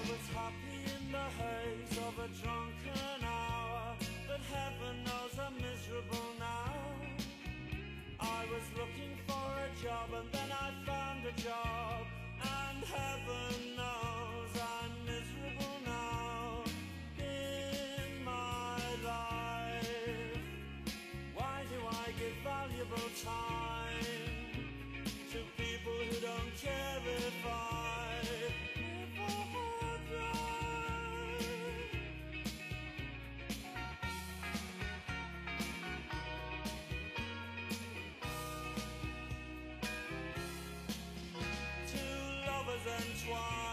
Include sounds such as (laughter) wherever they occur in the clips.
I was happy in the haze of a drunken hour, but heaven knows I'm miserable now. I was looking for a job and then I found a job, and heaven soir.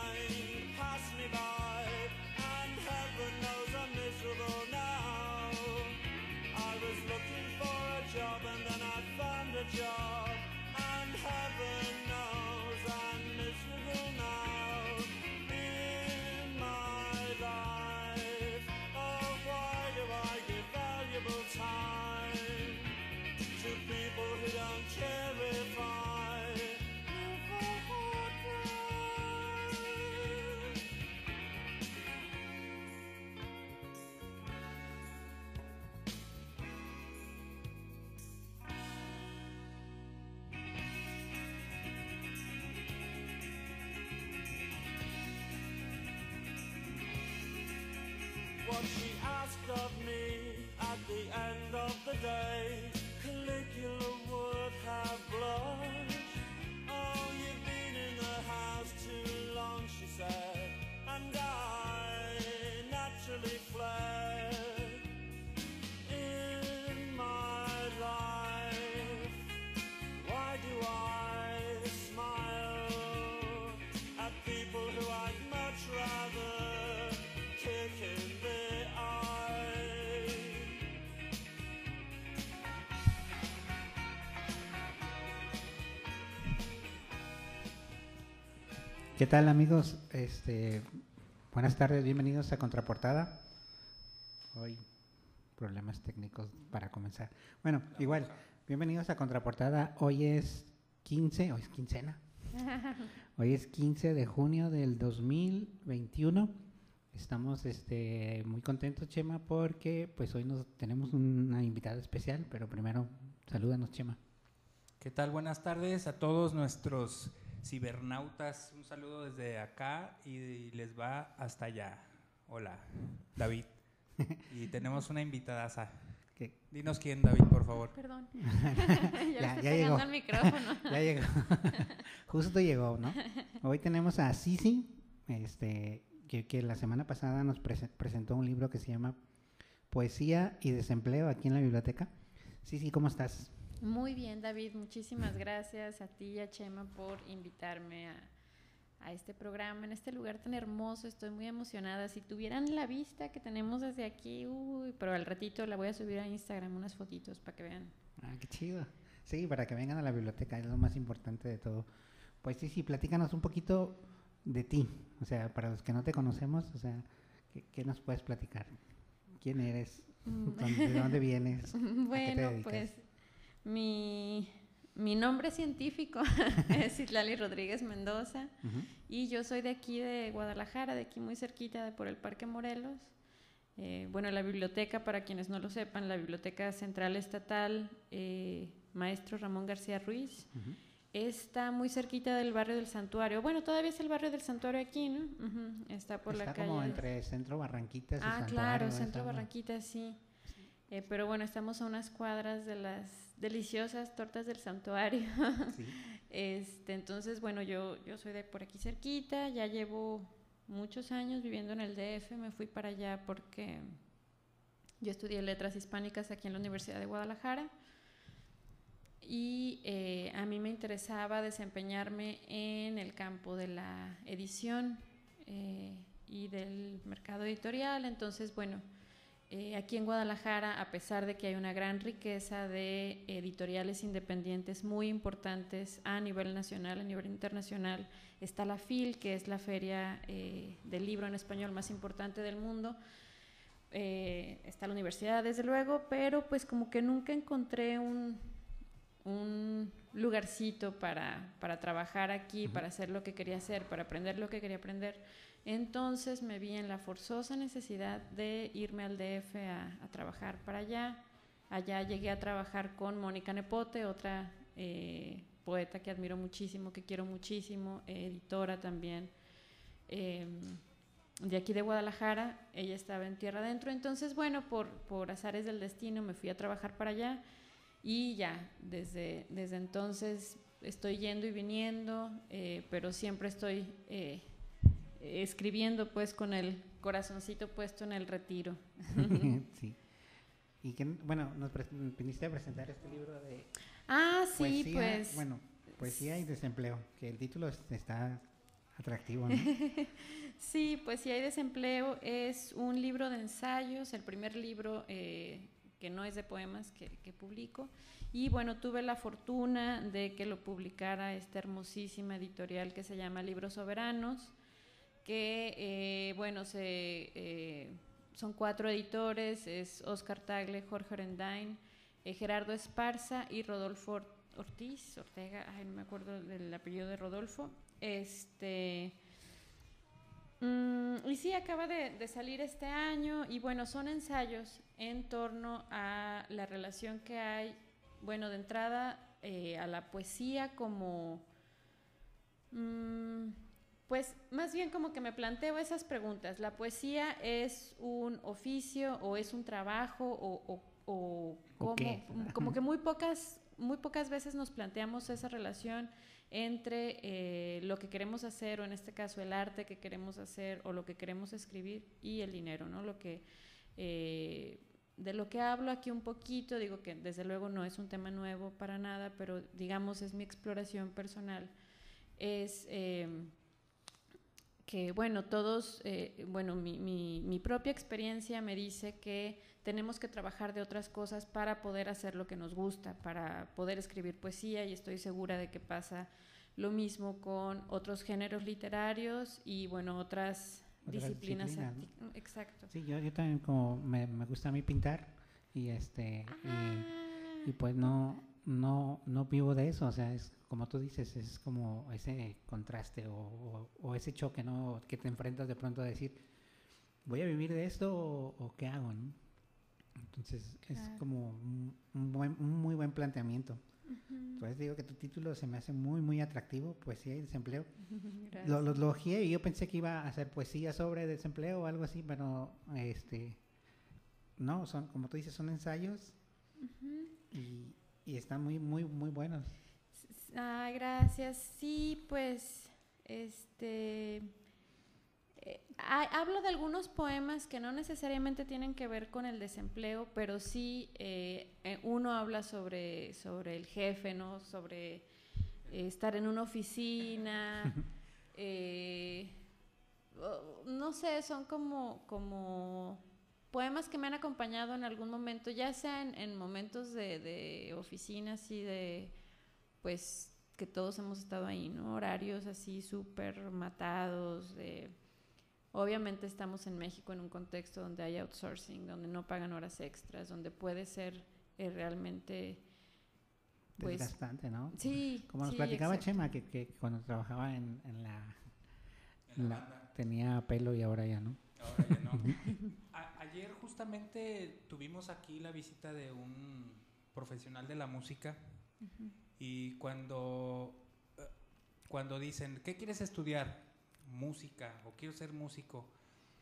¿Qué tal amigos? Este, buenas tardes, bienvenidos a Contraportada. Hoy problemas técnicos para comenzar. Bueno, igual, bienvenidos a Contraportada. Hoy es 15, hoy es quincena. (laughs) Hoy es 15 de junio del 2021. Estamos este, muy contentos, Chema, porque pues hoy nos tenemos una invitada especial, pero primero salúdanos, Chema. ¿Qué tal? Buenas tardes a todos nuestros cibernautas. Un saludo desde acá y les va hasta allá. Hola, David. (laughs) Y tenemos una invitada. ¿Qué? Dinos quién, David, por favor. Perdón. (laughs) (laughs) ya, Ya- le ya llegó. al micrófono. Ya llegó. Justo llegó, ¿no? Hoy tenemos a Sisi, este, que, que la semana pasada nos prese- presentó un libro que se llama Poesía y Desempleo aquí en la biblioteca. Sisi, ¿cómo estás? Muy bien, David. Muchísimas gracias a ti y a Chema por invitarme a, a este programa, en este lugar tan hermoso. Estoy muy emocionada. Si tuvieran la vista que tenemos desde aquí, uy, pero al ratito la voy a subir a Instagram unas fotitos para que vean. Ah, qué chido. Sí, para que vengan a la biblioteca, es lo más importante de todo. Pues Sisi, platícanos un poquito de ti. O sea, para los que no te conocemos, o sea, ¿qué, qué nos puedes platicar? ¿Quién eres? ¿Dónde- ¿De dónde (laughs) vienes? ¿A qué te Bueno, pues mi, mi nombre científico (laughs) es Itlali Rodríguez Mendoza. Ujú. Y yo soy de aquí, de Guadalajara, de aquí muy cerquita, de por el Parque Morelos. Eh, bueno, la biblioteca, para quienes no lo sepan, la Biblioteca Central Estatal, eh, maestro Ramón García Ruiz, Ujú. está muy cerquita del barrio del Santuario. Bueno, todavía es el barrio del Santuario aquí, ¿no? Ujú, Está por Está la calle. como entre Centro Barranquitas y Ah, Santuario, claro, está Centro muy- Barranquita, sí. Eh, pero bueno, estamos a unas cuadras de las deliciosas tortas del santuario. Sí. (laughs) Este, entonces, bueno, yo, yo soy de por aquí cerquita, ya llevo muchos años viviendo en el DF, me fui para allá porque yo estudié letras hispánicas aquí en la Universidad de Guadalajara y eh, a mí me interesaba desempeñarme en el campo de la edición eh, y del mercado editorial, entonces, bueno, eh, aquí en Guadalajara, a pesar de que hay una gran riqueza de editoriales independientes muy importantes a nivel nacional, a nivel internacional, está la FIL, que es la feria eh, del libro en español más importante del mundo. Eh, está la universidad, desde luego, pero pues como que nunca encontré un, un lugarcito para, para trabajar aquí, para hacer lo que quería hacer, para aprender lo que quería aprender. Entonces me vi en la forzosa necesidad de irme al DF a, a trabajar para allá. Allá llegué a trabajar con Mónica Nepote, otra eh, poeta que admiro muchísimo, que quiero muchísimo, editora también. Eh, de aquí de Guadalajara, ella estaba en Tierra Adentro, entonces bueno, por, por azares del destino me fui a trabajar para allá y ya, desde, desde entonces estoy yendo y viniendo, eh, pero siempre estoy eh, escribiendo pues con el corazoncito puesto en el retiro. (laughs) sí. Y que, bueno, nos viniste a presentar este libro de... Ah, sí, pues... Bueno, poesía y desempleo, que el título está atractivo, ¿no? (laughs) sí, Poesía y desempleo es un libro de ensayos, el primer libro eh, que no es de poemas que, que, publico. Y bueno, tuve la fortuna de que lo publicara esta hermosísima editorial que se llama Libros Soberanos, que, eh, bueno, eh, son cuatro editores, es Oscar Tagle, Jorge Orendain, eh, Gerardo Esparza y Rodolfo Ortiz, Ortega, ay, no me acuerdo del apellido de Rodolfo. Este, mm, y sí, acaba de, salir este año y bueno, son ensayos en torno a la relación que hay, bueno, de entrada a la poesía como... Mm, pues más bien como que me planteo esas preguntas. ¿La poesía es un oficio o es un trabajo o, o, o como, okay. como que (laughs) muy pocas, muy pocas veces nos planteamos esa relación entre eh, lo que queremos hacer o en este caso el arte que queremos hacer o lo que queremos escribir y el dinero, ¿no? Lo que eh, de lo que hablo aquí un poquito, digo que desde luego no es un tema nuevo para nada, pero digamos es mi exploración personal, es eh, que, bueno, todos, eh, bueno, mi, mi, mi, propia experiencia me dice que tenemos que trabajar de otras cosas para poder hacer lo que nos gusta, para poder escribir poesía y estoy segura de que pasa lo mismo con otros géneros literarios y, bueno, otras, otras disciplinas. disciplinas ¿no? Exacto. Sí, yo, yo también como me, me, gusta a mí pintar y, este, ah. y, y pues no, no, no vivo de eso, o sea, es como tú dices, es como ese contraste o, o, o, ese choque, ¿no? Que te enfrentas de pronto a decir, ¿voy a vivir de esto o, o qué hago, no? Entonces, claro. es como un, buen, un, muy buen planteamiento. Uh -huh. Entonces digo que tu título se me hace muy, muy atractivo, poesía y desempleo. lo, lo, lo y yo pensé que iba a hacer poesía sobre desempleo o algo así, pero este, no, son, como tú dices, son ensayos uh -huh. y, y están muy, muy, muy buenos. Ah, gracias. Sí, pues, este, eh, hablo de algunos poemas que no necesariamente tienen que ver con el desempleo, pero sí eh, uno habla sobre, sobre el jefe, ¿no? Sobre eh, estar en una oficina. (laughs) Eh, no sé, son como, como poemas que me han acompañado en algún momento, ya sea en, en momentos de, de oficinas y de pues que todos hemos estado ahí, ¿no? Horarios así súper matados. De... Obviamente estamos en México en un contexto donde hay outsourcing, donde no pagan horas extras, donde puede ser eh, realmente... Pues, Desgastante, ¿no? Sí. Como nos sí, platicaba exacto. Chema, que, que, cuando trabajaba en, en la... En la, la tenía pelo y ahora ya no. Ahora ya no. (laughs) Ayer justamente tuvimos aquí la visita de un profesional de la música uh -huh. Y cuando, eh, cuando dicen, ¿qué quieres estudiar? Música, o quiero ser músico,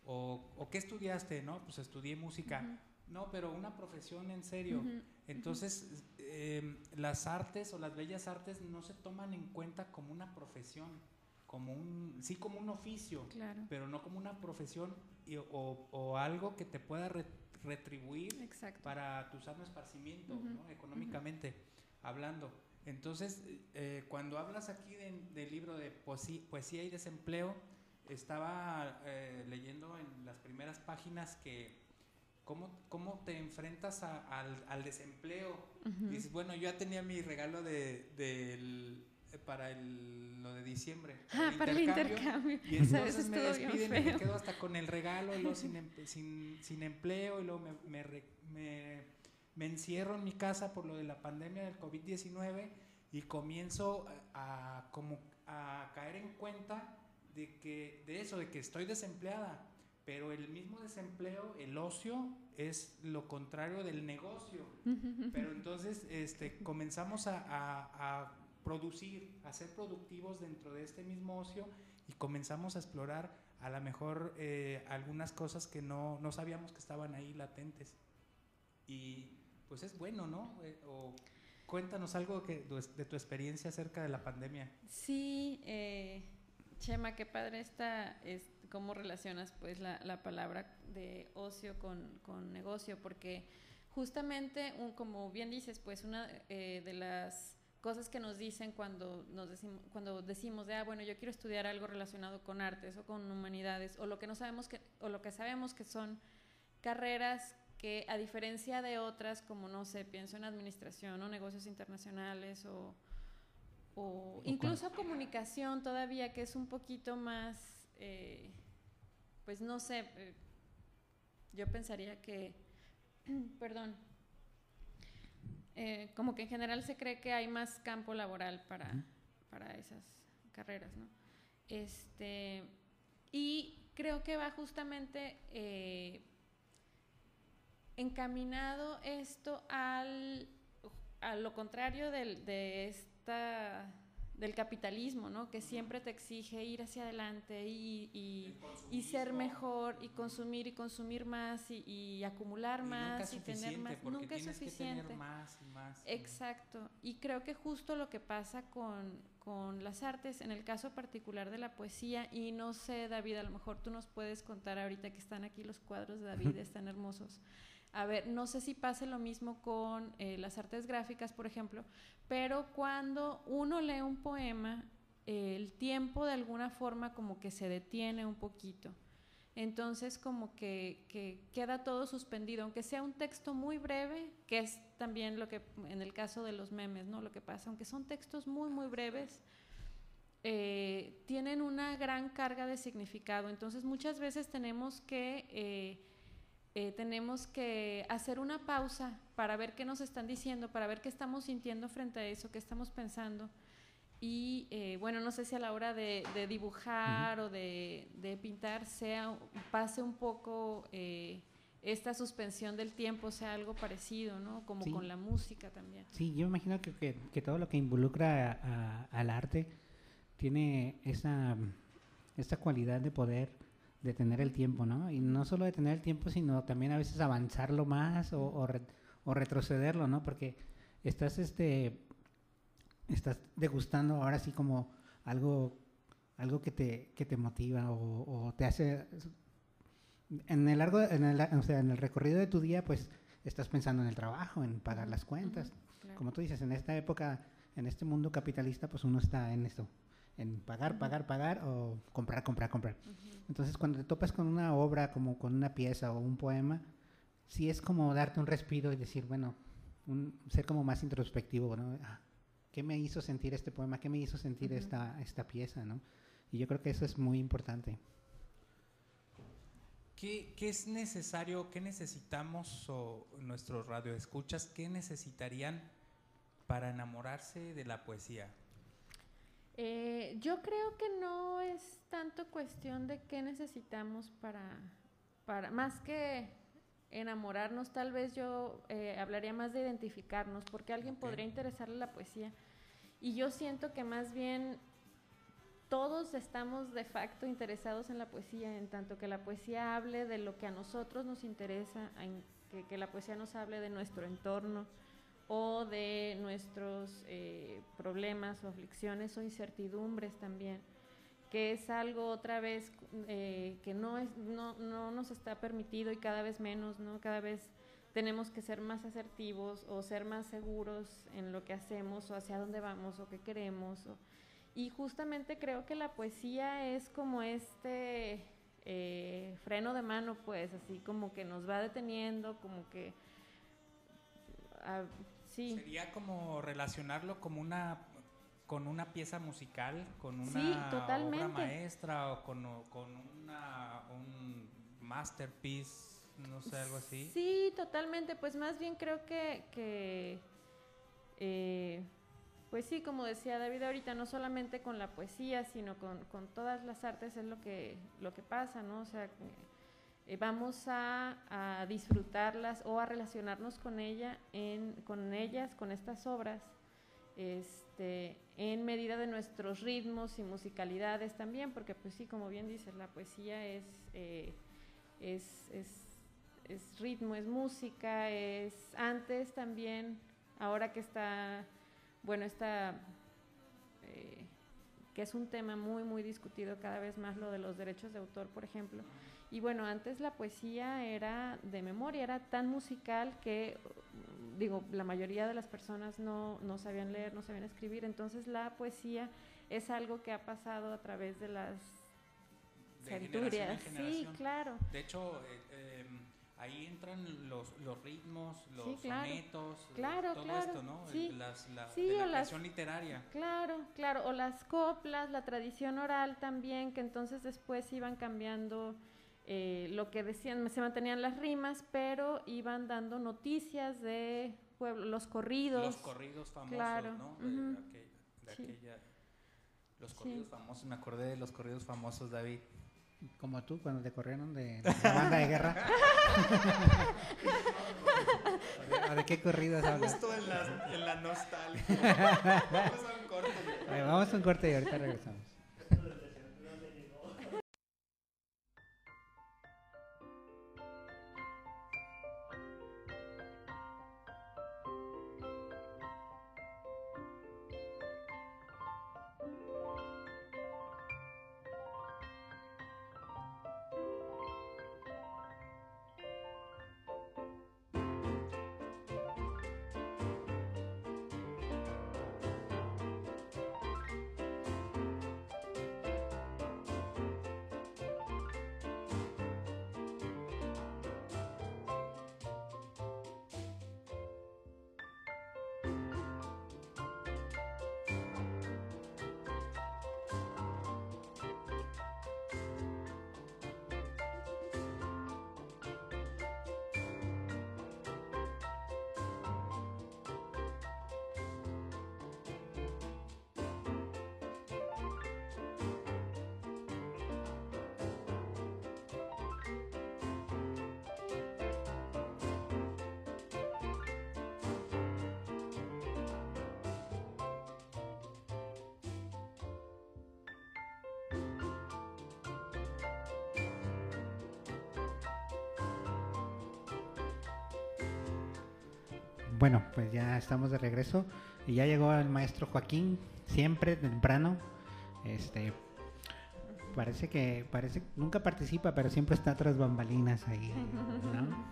o, o ¿qué estudiaste? No, pues estudié música. Uh -huh. No, pero una profesión en serio. Uh -huh. Entonces, eh, las artes o las bellas artes no se toman en cuenta como una profesión, como un, sí como un oficio, claro. pero no como una profesión y, o, o, algo que te pueda re, retribuir Exacto. para tu sano esparcimiento, ¿no? económicamente hablando. Entonces, eh, cuando hablas aquí del de libro de poesía, poesía, y desempleo, estaba eh, leyendo en las primeras páginas que cómo, cómo te enfrentas a, al, al, desempleo. Uh -huh. Dices, bueno, yo ya tenía mi regalo de, de el, para el, lo de diciembre. Ah, para el intercambio. Y entonces me despiden y me quedo hasta con el regalo y luego sin, (laughs) sin, sin empleo y luego me, me, me me encierro en mi casa por lo de la pandemia del COVID-19 y comienzo a, como a caer en cuenta de que de eso, de que estoy desempleada, pero el mismo desempleo, el ocio, es lo contrario del negocio. Pero entonces este, comenzamos a, a, a, producir, a productivos dentro de este mismo ocio y comenzamos a explorar a lo mejor eh, algunas cosas que no, no, sabíamos que estaban ahí latentes. Y pues es bueno, ¿no? Eh, o, cuéntanos algo que, de tu experiencia acerca de la pandemia. Sí, eh, Chema, qué padre está, es, cómo relacionas pues la, la palabra de ocio con, con, negocio, porque justamente, un, como bien dices, pues una eh, de las cosas que nos dicen cuando, nos decimos, cuando decimos de, ah, bueno, yo quiero estudiar algo relacionado con artes o con humanidades, o lo que no sabemos que, o lo que sabemos que son carreras que a diferencia de otras, como no sé, pienso en administración o negocios internacionales o, o incluso comunicación todavía, que es un poquito más, eh, pues no sé, eh, yo pensaría que, (clears throat) perdón, eh, como que en general se cree que hay más campo laboral para, para esas carreras, ¿no? Este, y creo que va justamente eh, encaminado esto al, a lo contrario del, de esta del capitalismo, ¿no? Que siempre te exige ir hacia adelante y, y, y ser mejor y consumir y consumir más y, y acumular y más y tener más. Nunca es suficiente. Que tener más y más. Exacto. Y creo que justo lo que pasa con, con las artes, en el caso particular de la poesía, y no sé, David, a lo mejor tú nos puedes contar ahorita que están aquí los cuadros de David, (laughs) están hermosos. A ver, no sé si pase lo mismo con eh, las artes gráficas, por ejemplo, pero cuando uno lee un poema, eh, el tiempo de alguna forma como que se detiene un poquito. Entonces como que, que, queda todo suspendido, aunque sea un texto muy breve, que es también lo que en el caso de los memes, ¿no? Lo que pasa, aunque son textos muy, muy breves, eh, tienen una gran carga de significado. Entonces muchas veces tenemos que... Eh, tenemos que hacer una pausa para ver qué nos están diciendo, para ver qué estamos sintiendo frente a eso, qué estamos pensando. Y eh, bueno, no sé si a la hora de, de dibujar uh -huh. o de, de, pintar sea, pase un poco eh, esta suspensión del tiempo, sea algo parecido, ¿no? Como sí. con la música también. Sí, yo imagino que, que, que todo lo que involucra a, a, al arte tiene esa, esa cualidad de poder detener el tiempo, ¿no? Y no solo detener el tiempo, sino también a veces avanzarlo más o, o, re, o retrocederlo, ¿no? Porque estás, este, estás degustando ahora sí como algo, algo que te, que te motiva o, o te hace... En el largo, en el, o sea, en el recorrido de tu día, pues estás pensando en el trabajo, en pagar las cuentas. Uh -huh, claro. Como tú dices, en esta época, en este mundo capitalista, pues uno está en esto, en pagar, pagar, pagar o comprar, comprar, comprar. Uh -huh. Entonces, cuando te topas con una obra, como con una pieza o un poema, sí es como darte un respiro y decir, bueno, un, ser como más introspectivo, ¿no? Ah, ¿Qué me hizo sentir este poema? ¿Qué me hizo sentir uh -huh. esta, esta pieza, no? Y yo creo que eso es muy importante. ¿Qué, ¿Qué, es necesario, qué necesitamos o nuestros radioescuchas, qué necesitarían para enamorarse de la poesía? Eh, yo creo que no es tanto cuestión de qué necesitamos para, para más que enamorarnos, tal vez yo eh, hablaría más de identificarnos, porque a alguien okay. podría interesarle la poesía. Y yo siento que más bien todos estamos de facto interesados en la poesía, en tanto que la poesía hable de lo que a nosotros nos interesa, en que, que la poesía nos hable de nuestro entorno o de nuestros eh, problemas o aflicciones o incertidumbres también, que es algo otra vez eh, que no, es, no, no nos está permitido y cada vez menos, ¿no? Cada vez tenemos que ser más asertivos o ser más seguros en lo que hacemos o hacia dónde vamos o qué queremos. O, y justamente creo que la poesía es como este eh, freno de mano, pues, así como que nos va deteniendo, como que... A, sí. Sería como relacionarlo como una con una pieza musical, con una sí, obra maestra o con, con una, un masterpiece no sé, algo así. Sí, totalmente. Pues más bien creo que, que eh, pues sí, como decía David ahorita, no solamente con la poesía, sino con, con todas las artes es lo que, lo que pasa, ¿no? O sea, eh, vamos a, disfrutarlas o a relacionarnos con ella, en, con ellas, con estas obras, este, en medida de nuestros ritmos y musicalidades también, porque pues sí, como bien dices, la poesía es, eh, es, es, es ritmo, es música, es antes también, ahora que está, bueno, está, eh, que es un tema muy, muy discutido cada vez más, lo de los derechos de autor, por ejemplo. Y bueno, antes la poesía era de memoria, era tan musical que, digo, la mayoría de las personas no, no sabían leer, no sabían escribir, entonces la poesía es algo que ha pasado a través de las De centurias. generación en Sí, claro. De hecho, eh, eh, ahí entran los, los ritmos, los Sí, claro. sonetos, Claro, todo claro, esto, ¿no? sí. Las, la, Sí, de la las- creación literaria. Claro, claro, o las coplas, la tradición oral también, que entonces después iban cambiando eh, lo que decían, se mantenían las rimas, pero iban dando noticias de pueblo, los corridos. Los corridos famosos, claro, ¿no? De, Sí. aquella... Los Sí. corridos famosos, me acordé de los corridos famosos, David. Como tú cuando te corrieron de la banda de guerra. ¿O (laughs) de, qué corridos hablas? Justo en la, en la nostalgia. (laughs) Vamos a un corte. A ver, vamos a un corte y ahorita regresamos. Bueno, pues ya estamos de regreso y ya llegó el maestro Joaquín, siempre temprano. Este parece que parece nunca participa, pero siempre está tras bambalinas ahí, ¿no?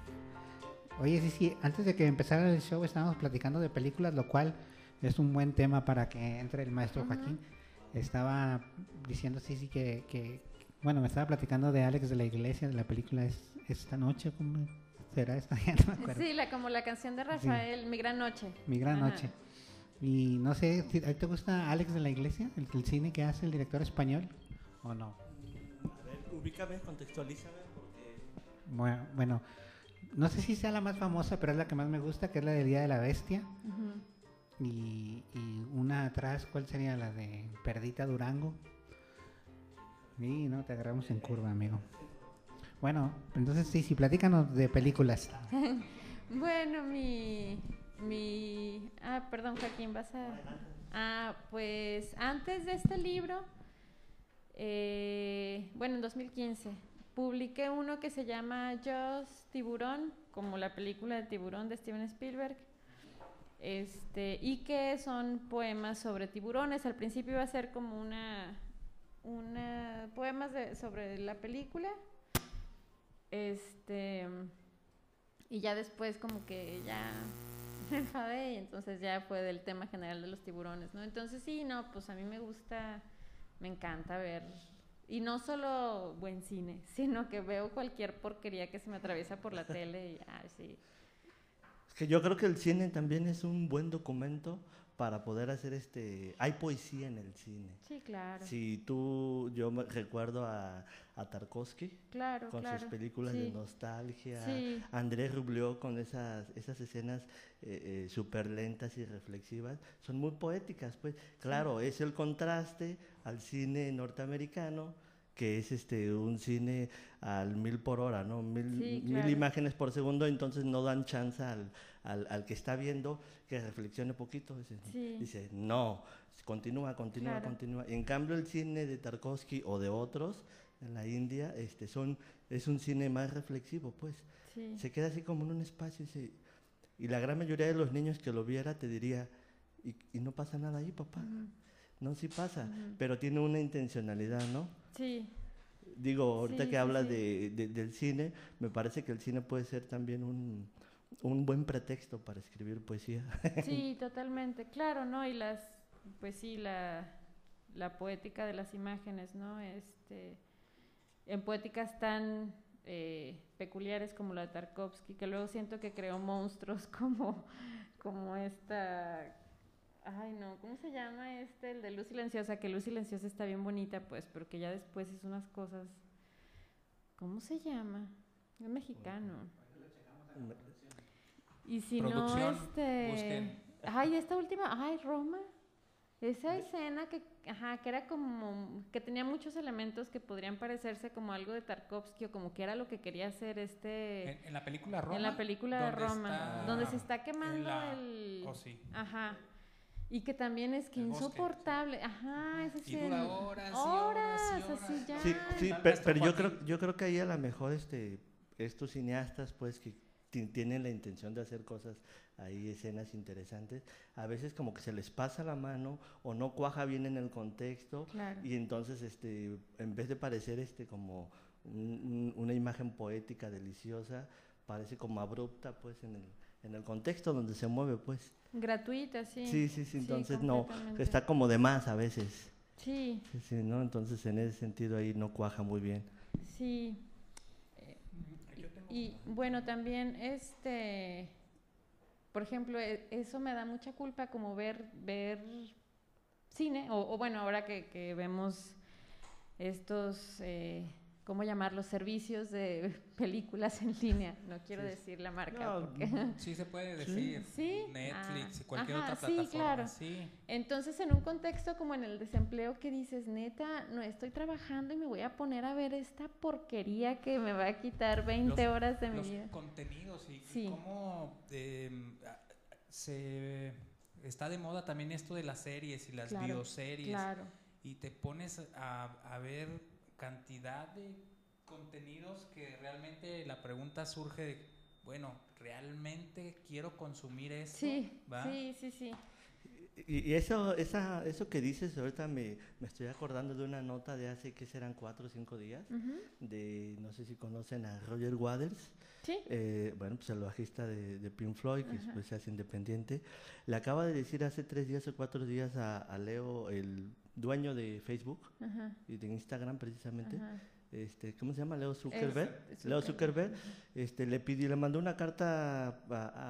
(laughs) Oye, sí, sí, antes de que empezara el show estábamos platicando de películas, lo cual es un buen tema para que entre el maestro. Joaquín. Estaba diciendo, sí, sí, que, que- bueno, me estaba platicando de Alex de la Iglesia, de la película es, esta noche, ¿cómo será esta? (laughs) Ya no me acuerdo. Sí, la, como la canción de Rafael, Mi Gran Noche. Mi gran Ajá. noche. Y no sé, si- ¿a ti ¿te gusta Alex de la Iglesia? ¿El, el cine que hace el director español? ¿O no? A ver, ubícame, contextualízame, porque Bueno, bueno, no sé si sea la más famosa, pero es la que más me gusta, que es la de Día de la Bestia. Y, y una atrás, ¿cuál sería la de Perdita Durango? Y no, te agarramos en curva, amigo. Bueno, entonces sí, sí, platícanos de películas. (laughs) Bueno, mi, mi... Ah, perdón, Joaquín, vas a... Ah, pues antes de este libro, eh, bueno, en 2015, publiqué uno que se llama Just Tiburón, como la película de Tiburón de Steven Spielberg. Este, y que son poemas sobre tiburones. Al principio iba a ser como una, una poemas de- sobre la película. Este, y ya después como que ya (laughs) me enfadé y entonces ya fue del tema general de los tiburones, ¿no? Entonces sí, no, pues a mí me gusta, me encanta ver, y no solo buen cine, (laughs) sino que veo cualquier porquería que se me atraviesa por la (laughs) tele y, ay, sí. Que yo creo que el cine también es un buen documento para poder hacer este... Hay poesía en el cine. Sí, claro. Si tú, yo me recuerdo a, a Tarkovsky Claro, con claro. sus películas de nostalgia, Sí. Andrés Rublió con esas, esas escenas eh, súper lentas y reflexivas, son muy poéticas, pues. Claro, es el contraste al cine norteamericano, que es este un cine al mil por hora, ¿no? Mil, Sí, mil claro. imágenes por segundo, entonces no dan chance al, al, al que está viendo que reflexione poquito. Dice, Sí. dice, no, continúa, continúa, Claro. continúa. En cambio, el cine de Tarkovsky o de otros en la India este, son, es un cine más reflexivo, pues Sí. se queda así como en un espacio y, se- y la gran mayoría de los niños que lo viera te diría, y, y no pasa nada ahí, papá. No, sí pasa, Ujú. pero tiene una intencionalidad, ¿no? Sí, Digo, ahorita Sí, que hablas sí. de- de- del cine, me parece que el cine puede ser también un, un buen pretexto para escribir poesía. (laughs) sí, totalmente. Claro, ¿no? Y las, pues sí, la, la poética de las imágenes, ¿no? Este, en poéticas tan eh, peculiares como la de Tarkovsky, que luego siento que creó monstruos (laughs) como, como esta... Ay, no, ¿cómo se llama este? El de Luz Silenciosa, que Luz Silenciosa está bien bonita, pues, pero que ya después hizo unas cosas... ¿Cómo se llama? Es mexicano. Y si Producción, no, este... busquen. Ay, esta última, ay, Roma. Esa escena que, ajá, que era como, que tenía muchos elementos que podrían parecerse como algo de Tarkovsky o como que era lo que quería hacer este... En, en la película Roma. en la película de ¿dónde Roma, está donde se está quemando la- el... Oh, sí. Ajá. Y que también es que El bosque, insoportable. Ajá, ese Y sí. dura horas y horas y horas. así ya. Sí, sí, Tal pe- vez pero, yo creo, yo creo que ahí a lo mejor este, estos cineastas, pues, que ti- tienen la intención de hacer cosas, ahí escenas interesantes, a veces como que se les pasa la mano o no cuaja bien en el contexto Claro. y entonces, este, en vez de parecer este como un- un- una imagen poética deliciosa, parece como abrupta, pues, en el, en el contexto donde se mueve, pues. Gratuita, sí. Sí, sí, sí, entonces no, está como de más a veces. Sí, Sí, sí, ¿no? Entonces en ese sentido ahí no cuaja muy bien. sí. Eh, Y bueno, también este, por ejemplo, e- eso me da mucha culpa como ver, ver cine, o, o bueno, ahora que, que vemos estos, eh, ¿cómo llamarlos? Servicios de (laughs) películas en línea. No quiero Sí. decir la marca. No, porque- (laughs) Sí se puede decir. Sí. Netflix Ah, y cualquier ajá, otra sí, plataforma. claro. Sí. Entonces, en un contexto como en el desempleo que dices, neta, no estoy trabajando y me voy a poner a ver esta porquería que me va a quitar 20 Los- horas de mi los vida. contenidos y, Sí. cómo eh, a- se está de moda también esto de las series y las Claro, bioseries Claro, y te pones a, a ver cantidad de contenidos que realmente la pregunta surge de, bueno, ¿realmente quiero consumir esto? sí, ¿Va? sí, sí, sí. Y, y eso, esa, eso que dices ahorita me, me estoy acordando de una nota de hace que serán cuatro o cinco días, Ujú. de no sé si conocen a Roger Waters, Sí, eh, bueno, pues el bajista de, de Pink Floyd, que Ajá. después se hace independiente, le acaba de decir hace tres días o cuatro días a, a Leo, el dueño de Facebook ajá, y de Instagram precisamente, ajá. este, ¿cómo se llama? Leo Zuckerberg. Leo Zuckerberg. Este, le pidió, le mandó una carta a,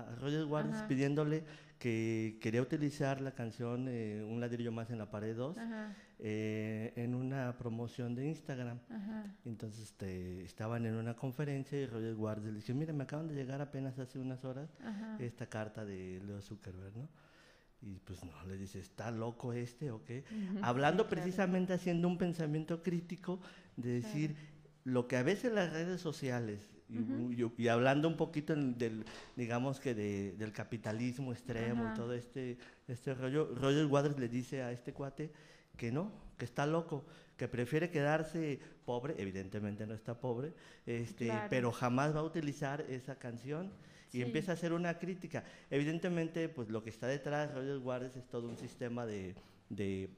a Roger Waters Ajá. pidiéndole que quería utilizar la canción eh, Un ladrillo más en la pared 2 Ajá, eh, en una promoción de Instagram. Entonces este, estaban en una conferencia y Roger Waters le dijo, mira, me acaban de llegar apenas hace unas horas esta carta de Leo Zuckerberg, ¿no? Y pues no, le dice, ¿está loco este o qué? Ujú, Hablando sí, claro. precisamente haciendo un pensamiento crítico de decir lo que a veces las redes sociales y, Ujú. y- y hablando un poquito del digamos que de- del capitalismo extremo y todo este este rollo Roger Waters le dice a este cuate que no que está loco que prefiere quedarse pobre evidentemente no está pobre este Claro. pero jamás va a utilizar esa canción y Sí. empieza a hacer una crítica. Evidentemente, pues lo que está detrás de Roger Waters es todo un sistema de, de-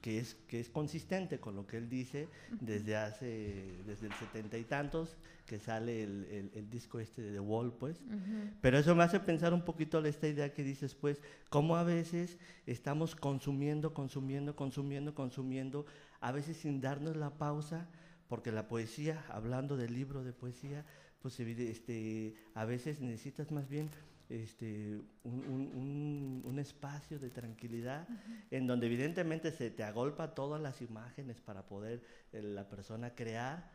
que es que es consistente con lo que él dice desde hace desde el setenta y tantos que sale el, el- el disco este de The Wall, pues. Ujú. Pero eso me hace pensar un poquito esta idea que dices, pues, cómo a veces estamos consumiendo, consumiendo, consumiendo, consumiendo, a veces sin darnos la pausa, porque la poesía, hablando del libro de poesía, pues este, a veces necesitas más bien este, un, un- un- un espacio de tranquilidad en donde evidentemente se te agolpa todas las imágenes para poder eh, la persona crear,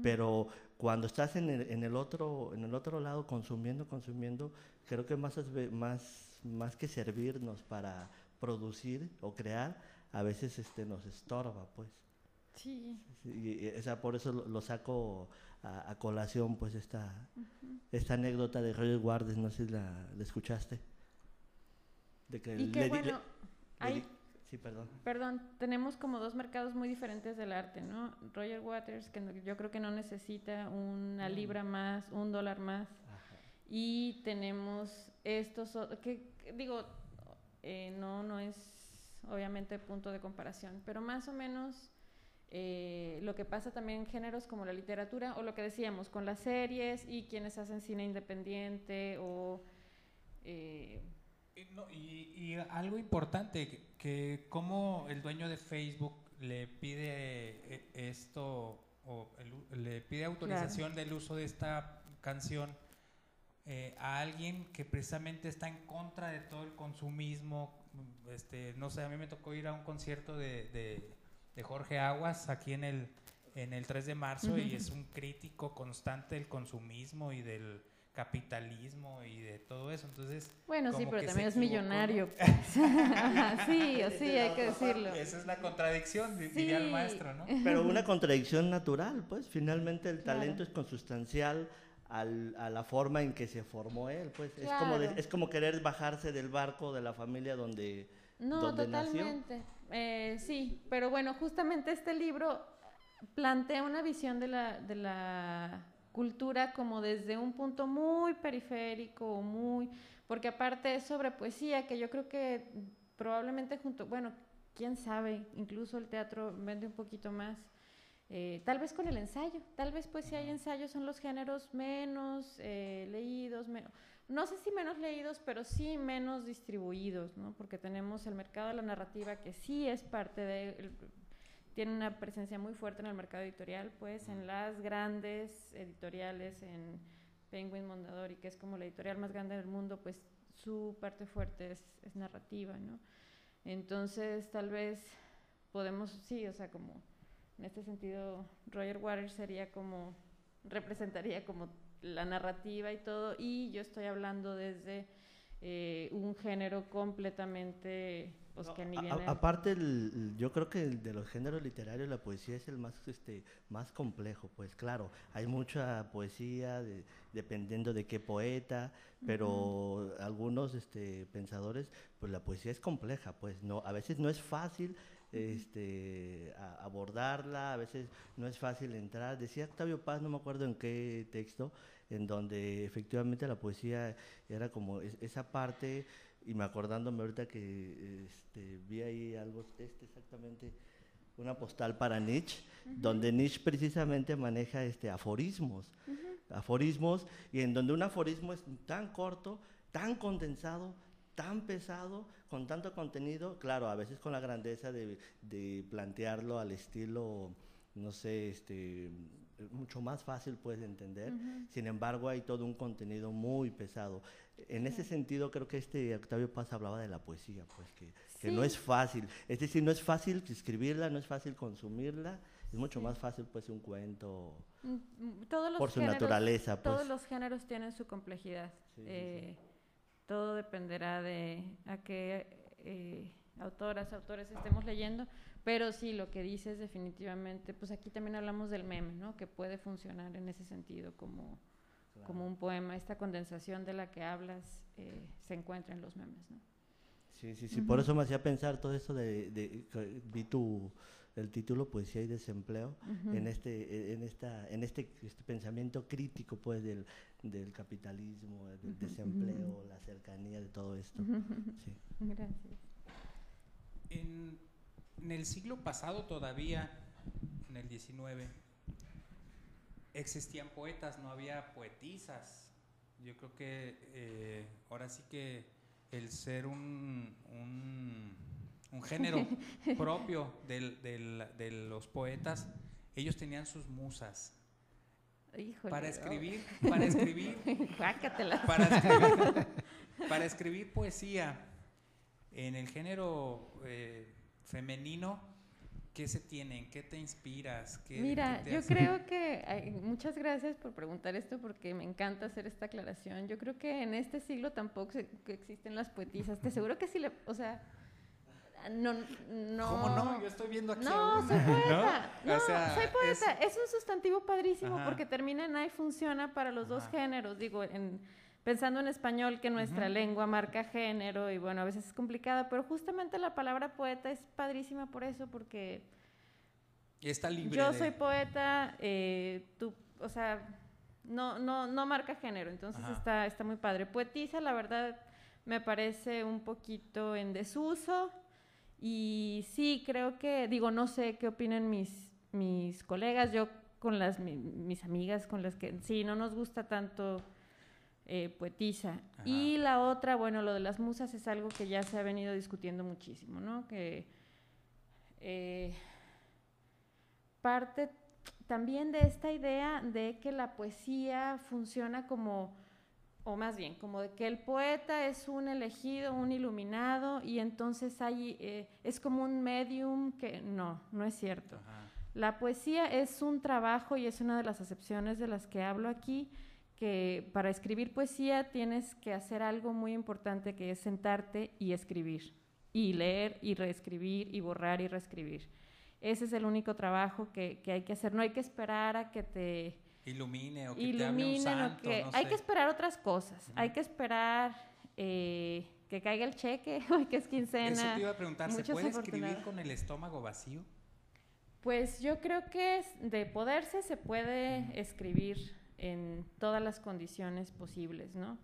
pero cuando estás en el, en el otro en el otro lado consumiendo, consumiendo, creo que más, más, más que servirnos para producir o crear, a veces este, nos estorba, pues. Sí, Sí, o sea, por eso lo, lo saco a, a colación, pues, esta, esta anécdota de Roger Waters, no sé si la, la escuchaste. De que y di- le- bueno, le hay, di- sí, perdón. perdón, tenemos como dos mercados muy diferentes del arte, ¿no? Roger Waters, que no- yo creo que no necesita una libra más, un dólar más, Ajá. y tenemos estos, que, que digo, eh, no, no es obviamente punto de comparación, pero más o menos eh, lo que pasa también en géneros como la literatura o lo que decíamos con las series y quienes hacen cine independiente o... eh, Y, no, y- y algo importante, que, que como el dueño de Facebook le pide eh, esto, o el le pide autorización del uso de esta canción eh, a alguien que precisamente está en contra de todo el consumismo. Este, no sé, a mí me tocó ir a un concierto de, de- de Jorge Aguas aquí en el, en el 3 de marzo y es un crítico constante del consumismo y del capitalismo y de todo eso. Entonces, Bueno, sí, pero también es millonario. pues. (laughs) Sí, o sí, hay que decirlo. Esa es la contradicción, di- diría el maestro, ¿no? (laughs) Pero una contradicción natural, pues, finalmente el Claro. talento es consustancial al- a la forma en que se formó él, pues. Es, como de- es como querer bajarse del barco de la familia donde... No, donde nació. Eh, sí, pero bueno, justamente este libro plantea una visión de la, de la cultura como desde un punto muy periférico, muy, porque aparte es sobre poesía, que yo creo que probablemente junto, bueno, quién sabe, incluso el teatro vende un poquito más. eh, tal vez con el ensayo, tal vez poesía y ensayo son los géneros menos eh, leídos, menos, no sé si menos leídos, pero sí menos distribuidos, ¿no? Porque tenemos el mercado de la narrativa que sí es parte de, el- tiene una presencia muy fuerte en el mercado editorial, pues en las grandes editoriales, en Penguin Mondadori, que es como la editorial más grande del mundo, pues su parte fuerte es, es narrativa, ¿no? Entonces, tal vez podemos, sí, o sea, como en este sentido, Roger Waters sería como, representaría como la narrativa y todo, y yo estoy hablando desde eh, un género completamente, pues que ni A- viene... aparte, el- yo creo que el de los géneros literarios, la poesía es el más, este, más complejo, pues claro, hay mucha poesía de- dependiendo de qué poeta, pero algunos este, pensadores, pues la poesía es compleja, pues no, a veces no es fácil este, a- abordarla, a veces no es fácil entrar. Decía Octavio Paz, no me acuerdo en qué texto, en donde efectivamente la poesía era como es- esa parte y me acordándome ahorita que este, vi ahí algo, este exactamente, una postal para Nietzsche, donde Nietzsche precisamente maneja este, aforismos, aforismos, y en donde un aforismo es tan corto, tan condensado, tan pesado, con tanto contenido, claro, a veces con la grandeza de, de plantearlo al estilo, no sé, este, mucho más fácil puedes entender, sin embargo hay todo un contenido muy pesado. En ese sentido creo que este Octavio Paz hablaba de la poesía, pues que, que no Sí. es fácil, es decir, no es fácil escribirla, no es fácil consumirla, es mucho más fácil pues un cuento Mm, mm, todos los por su géneros- naturaleza, pues. Todos los géneros tienen su complejidad. Sí, sí, sí. Eh, Todo dependerá de a qué eh, autoras, autores estemos leyendo, pero sí, lo que dices definitivamente, pues aquí también hablamos del meme, ¿no? Que puede funcionar en ese sentido como, como un poema. Esta condensación de la que hablas eh, se encuentra en los memes, ¿no? Sí, sí, sí, por eso me hacía pensar todo eso de, de- vi tu el título Poesía y desempleo en este en esta en este, este pensamiento crítico pues del, del capitalismo, del desempleo, la cercanía de todo esto. Sí. Gracias. En, en el siglo pasado todavía, en el 19, existían poetas, no había poetisas. Yo creo que eh, ahora sí que el ser un, un, un género (laughs) propio del- del- de los poetas, ellos tenían sus musas. Híjole, Para oh. escribir, para escribir, (laughs) para escribir, para escribir poesía en el género eh, femenino, ¿qué se tiene? ¿En qué te inspiras? ¿Qué- Mira, qué te yo hace? creo (laughs) que muchas gracias por preguntar esto porque me encanta hacer esta aclaración. Yo creo que en este siglo tampoco se- existen las poetisas. Te aseguro que si le, o sea, no, no. ¿Cómo no? Yo estoy viendo aquí. No, una, soy poeta. ¿no? No, O sea, soy es- poeta. Es, un sustantivo padrísimo Ajá. porque termina en A y funciona para los dos géneros. Digo, en, pensando en español, que nuestra lengua marca género y bueno, a veces es complicada, pero justamente la palabra poeta es padrísima por eso, porque está libre. yo de- soy poeta, eh, tú, o sea, no, no, no marca género, entonces Ajá. está, está muy padre. Poetisa, la verdad, me parece un poquito en desuso y sí, creo que, digo, no sé qué opinan mis, mis colegas, yo con las, mi- mis amigas con las que, sí, no nos gusta tanto eh, poetisa. Y la otra, bueno, lo de las musas es algo que ya se ha venido discutiendo muchísimo, ¿no? Que... eh, parte también de esta idea de que la poesía funciona como, o más bien, como de que el poeta es un elegido, un iluminado, y entonces hay, eh, es como un medium que no, no es cierto. Ajá. La poesía es un trabajo y es una de las acepciones de las que hablo aquí, que para escribir poesía tienes que hacer algo muy importante que es sentarte y escribir, y leer y reescribir y borrar y reescribir. Ese es el único trabajo que, que hay que hacer. No hay que esperar a que te Ilumine o que te hable un iluminen o santo, que... no hay que esperar otras cosas. Hay que esperar eh, que caiga el cheque, (laughs) hoy que es quincena. Eso te iba a preguntar, ¿se puede escribir con el estómago vacío? Pues yo creo que de poderse se puede escribir en todas las condiciones posibles, ¿no?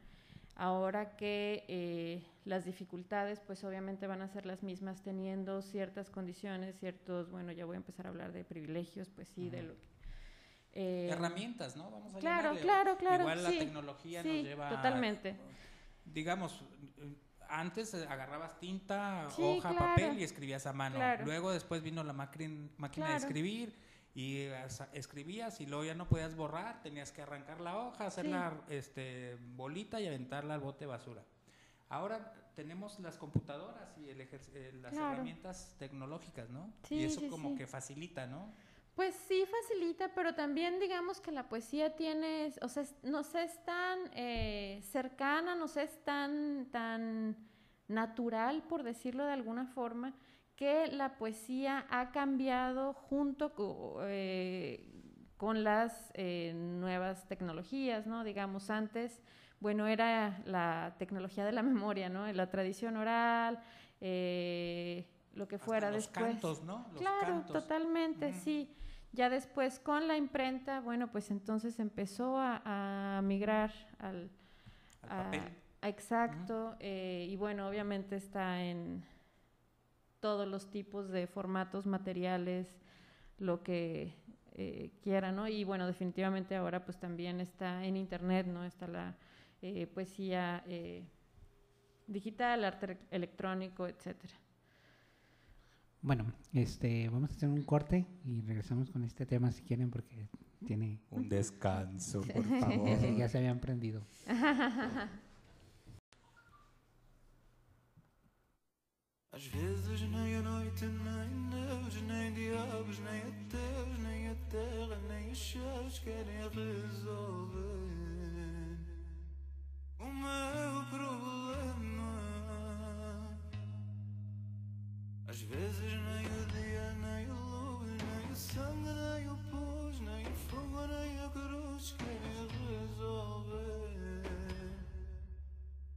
Ahora que eh, las dificultades, pues obviamente van a ser las mismas teniendo ciertas condiciones, ciertos, bueno, ya voy a empezar a hablar de privilegios, pues sí, de lo que... eh, Herramientas, ¿no? Vamos a claro, llamarle. claro, claro, Igual la sí, tecnología sí, nos lleva a- totalmente. digamos, eh, antes agarrabas tinta, Sí, hoja, claro. papel y escribías a mano. Claro. Luego después vino la máquina, máquina de Claro. escribir y eh, escribías y luego ya no podías borrar, tenías que arrancar la hoja, hacerla este, bolita y aventarla al bote de basura. Ahora tenemos las computadoras y el eh, las herramientas tecnológicas, ¿no? Sí, y eso como que facilita, ¿no? Pues sí facilita, pero también digamos que la poesía tiene, o sea, nos es tan eh, cercana, nos es tan, tan natural, por decirlo de alguna forma, que la poesía ha cambiado junto eh, con las eh, nuevas tecnologías, ¿no? Digamos, antes, bueno, era la tecnología de la (laughs) memoria, ¿no? La tradición oral, eh, lo que Hasta fuera los después. cantos, ¿no? Los claro, cantos. totalmente, sí. Ya después con la imprenta, bueno, pues entonces empezó a, a migrar al, Al a- papel. a- exacto, eh, y bueno, obviamente está en todos los tipos de formatos materiales, lo que eh, quiera, ¿no? Y bueno, definitivamente ahora pues también está en internet, ¿no? Está la eh, poesía eh, digital, arte electrónico, etcétera. Bueno, este, vamos a hacer un corte y regresamos con este tema si quieren porque tiene Un descanso, por (laughs) se, ya se habían prendido. Às vezes nem a noite, nem Deus, nem diabos, nem ateus, nem a terra, nem os céus querem resolver o meu problema. Às vezes nem o dia, nem a luz, nem o sangue, nem o pus, nem o fogo, nem a cruz querem resolver.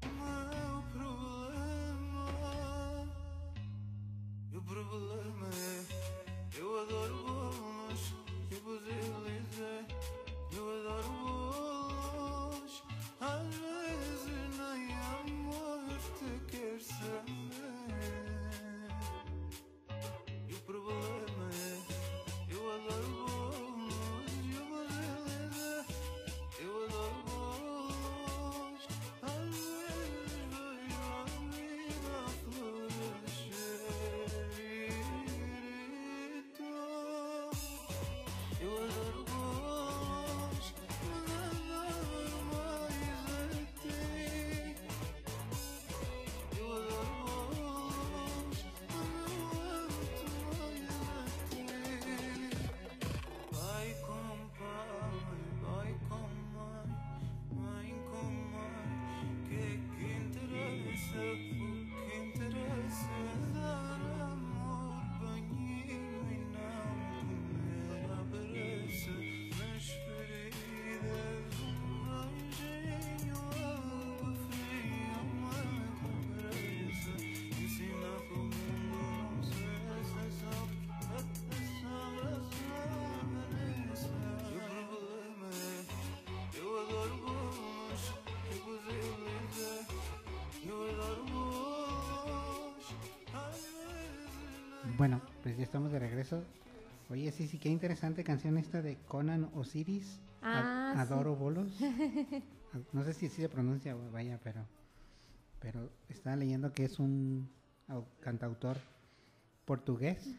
O Bueno, pues ya estamos de regreso. Oye, sí, sí, qué interesante canción esta de Conan Osiris. Ah. Adoro bolos. (laughs) no sé si así se pronuncia, vaya, pero pero estaba leyendo que es un au- cantautor portugués,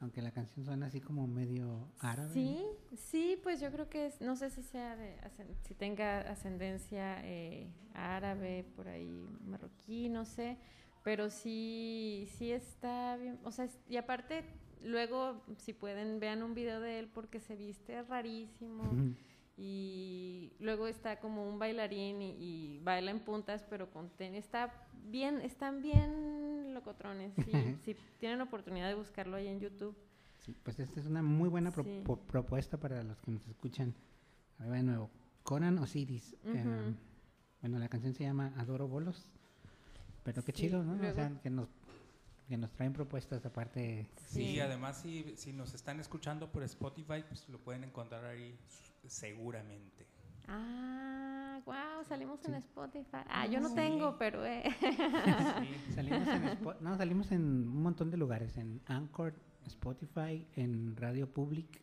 aunque la canción suena así como medio árabe. Sí, sí, pues yo creo que es, no sé si sea de, si tenga ascendencia eh, árabe, por ahí marroquí, no sé, pero sí, sí está bien, o sea, y aparte, luego, si pueden, vean un video de él porque se viste rarísimo y luego está como un bailarín y, y baila en puntas, pero con tenis, está bien, están bien locotrones, sí, si tienen oportunidad de buscarlo ahí en YouTube. Sí, pues esta es una muy buena pro- Sí. propuesta para los que nos escuchan. Ahí va de nuevo. Conan Osiris. Eh, bueno, la canción se llama Adoro bolos. Pero qué Sí, chido, ¿no? O sea, que nos, que nos traen propuestas aparte. Sí, Sí. además si, si nos están escuchando por Spotify, pues lo pueden encontrar ahí seguramente. Ah, wow, salimos en Spotify. Ah, yo no Sí. tengo, pero eh. Sí. (laughs) Salimos en, Spo- no, salimos en un montón de lugares. En Anchor, Spotify, en Radio Public.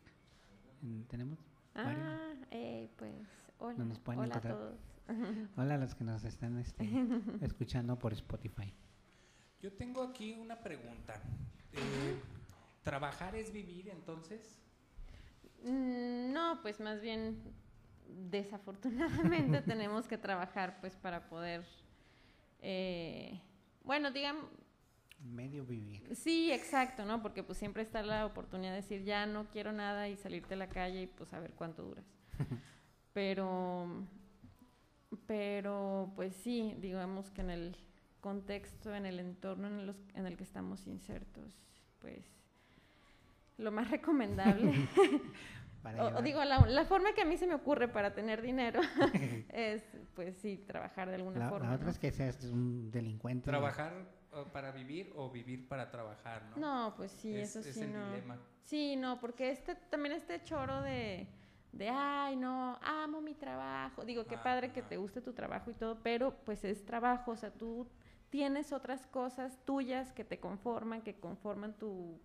en- tenemos varios. Ah, eh, pues hola. No nos pueden hola a todos. (laughs) Hola a los que nos están este, (laughs) escuchando por Spotify. Yo tengo aquí una pregunta. Eh, ¿Trabajar es vivir entonces? Mm, No, pues más bien desafortunadamente (laughs) tenemos que trabajar pues para poder eh, bueno, digamos, Medio vivir. sí, exacto, ¿no? Porque pues siempre está la oportunidad de decir ya no quiero nada y salirte a la calle y pues a ver cuánto duras. Pero, pero pues sí, digamos que en el contexto, en el entorno en, los- en el que estamos insertos, pues lo más recomendable, (laughs) Para o, o digo, la, la forma que a mí se me ocurre para tener dinero (laughs) es pues sí, trabajar de alguna la, forma. la otra ¿no? es que seas un delincuente. ¿Trabajar para vivir o vivir para trabajar? No, No, pues sí, es, eso es sí el no. dilema. Sí, no, porque este también este choro de, de ay, no, amo mi trabajo. Digo, qué Ah, padre que te guste tu trabajo y todo, pero pues es trabajo, o sea, tú tienes otras cosas tuyas que te conforman, que conforman tu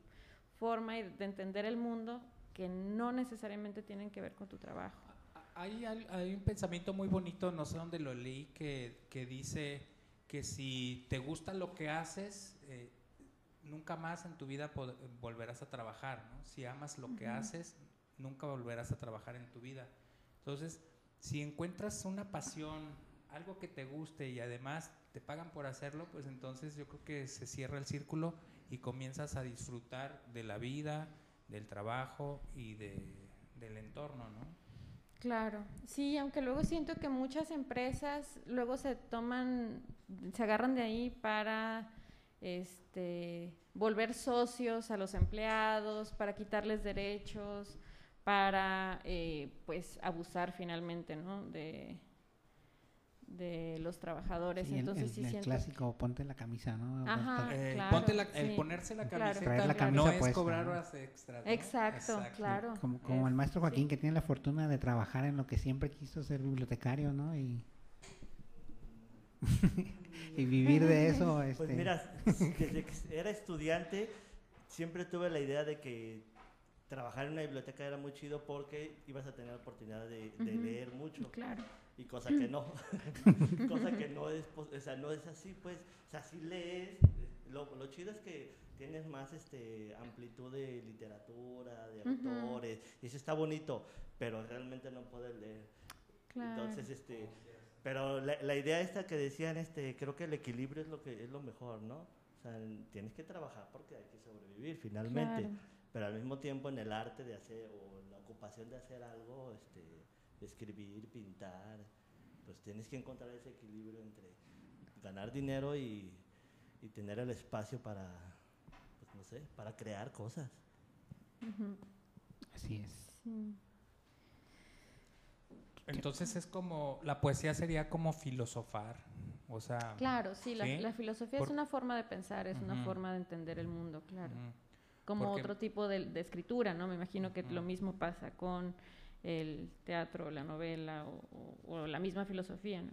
forma y- de entender el mundo que no necesariamente tienen que ver con tu trabajo. Hay, un pensamiento muy bonito, no sé dónde lo leí, que, que dice que si te gusta lo que haces, eh, nunca más en tu vida volverás a trabajar, ¿no? Si amas lo que haces, nunca volverás a trabajar en tu vida. Entonces, si encuentras una pasión, algo que te guste y además te pagan por hacerlo, pues entonces yo creo que se cierra el círculo y comienzas a disfrutar de la vida, del trabajo y de, del entorno, ¿no? Claro, sí, aunque luego siento que muchas empresas luego se toman, se agarran de ahí para este, volver socios a los empleados, para quitarles derechos, para eh, pues abusar finalmente, ¿no? De, de los trabajadores. Sí, el, Entonces el- sí el siento. clásico, ponte la camisa, ¿no? Ajá. Eh, claro, ponte la- el sí, ponerse la claro. camiseta Traer la no camisa es puesta, cobrar ¿no? horas extras. ¿no? Exacto, claro. Como, como el Es- maestro Joaquín sí. que tiene la fortuna de trabajar en lo que siempre quiso ser bibliotecario, ¿no? Y, (laughs) y vivir de eso. Este, Pues mira, desde que era estudiante siempre tuve la idea de que trabajar en una biblioteca era muy chido porque ibas a tener la oportunidad de, leer mucho Claro. y cosa que no, (laughs) cosa que no es, o sea, no es así, pues, o sea, sí lees, lo, lo chido es que tienes más este amplitud de literatura, de autores, y eso está bonito, pero realmente no puedes leer. Claro. Entonces, este, pero la, la idea esta que decían, este, creo que el equilibrio es lo que es lo mejor, ¿no? O sea, tienes que trabajar porque hay que sobrevivir finalmente, Claro. Pero al mismo tiempo en el arte de hacer o en la ocupación de hacer algo, este, escribir, pintar, pues tienes que encontrar ese equilibrio entre ganar dinero y, y tener el espacio para, pues no sé, para crear cosas. Así es. sí. Entonces es como, la poesía sería como filosofar, o sea... Claro, sí, la, ¿Sí? la filosofía Por- es una forma de pensar, es una forma de entender el mundo, claro. Como Porque- otro tipo de, de escritura, ¿no? Me imagino que lo Ujú. mismo pasa con el teatro, la novela o, o- o la misma filosofía, ¿no?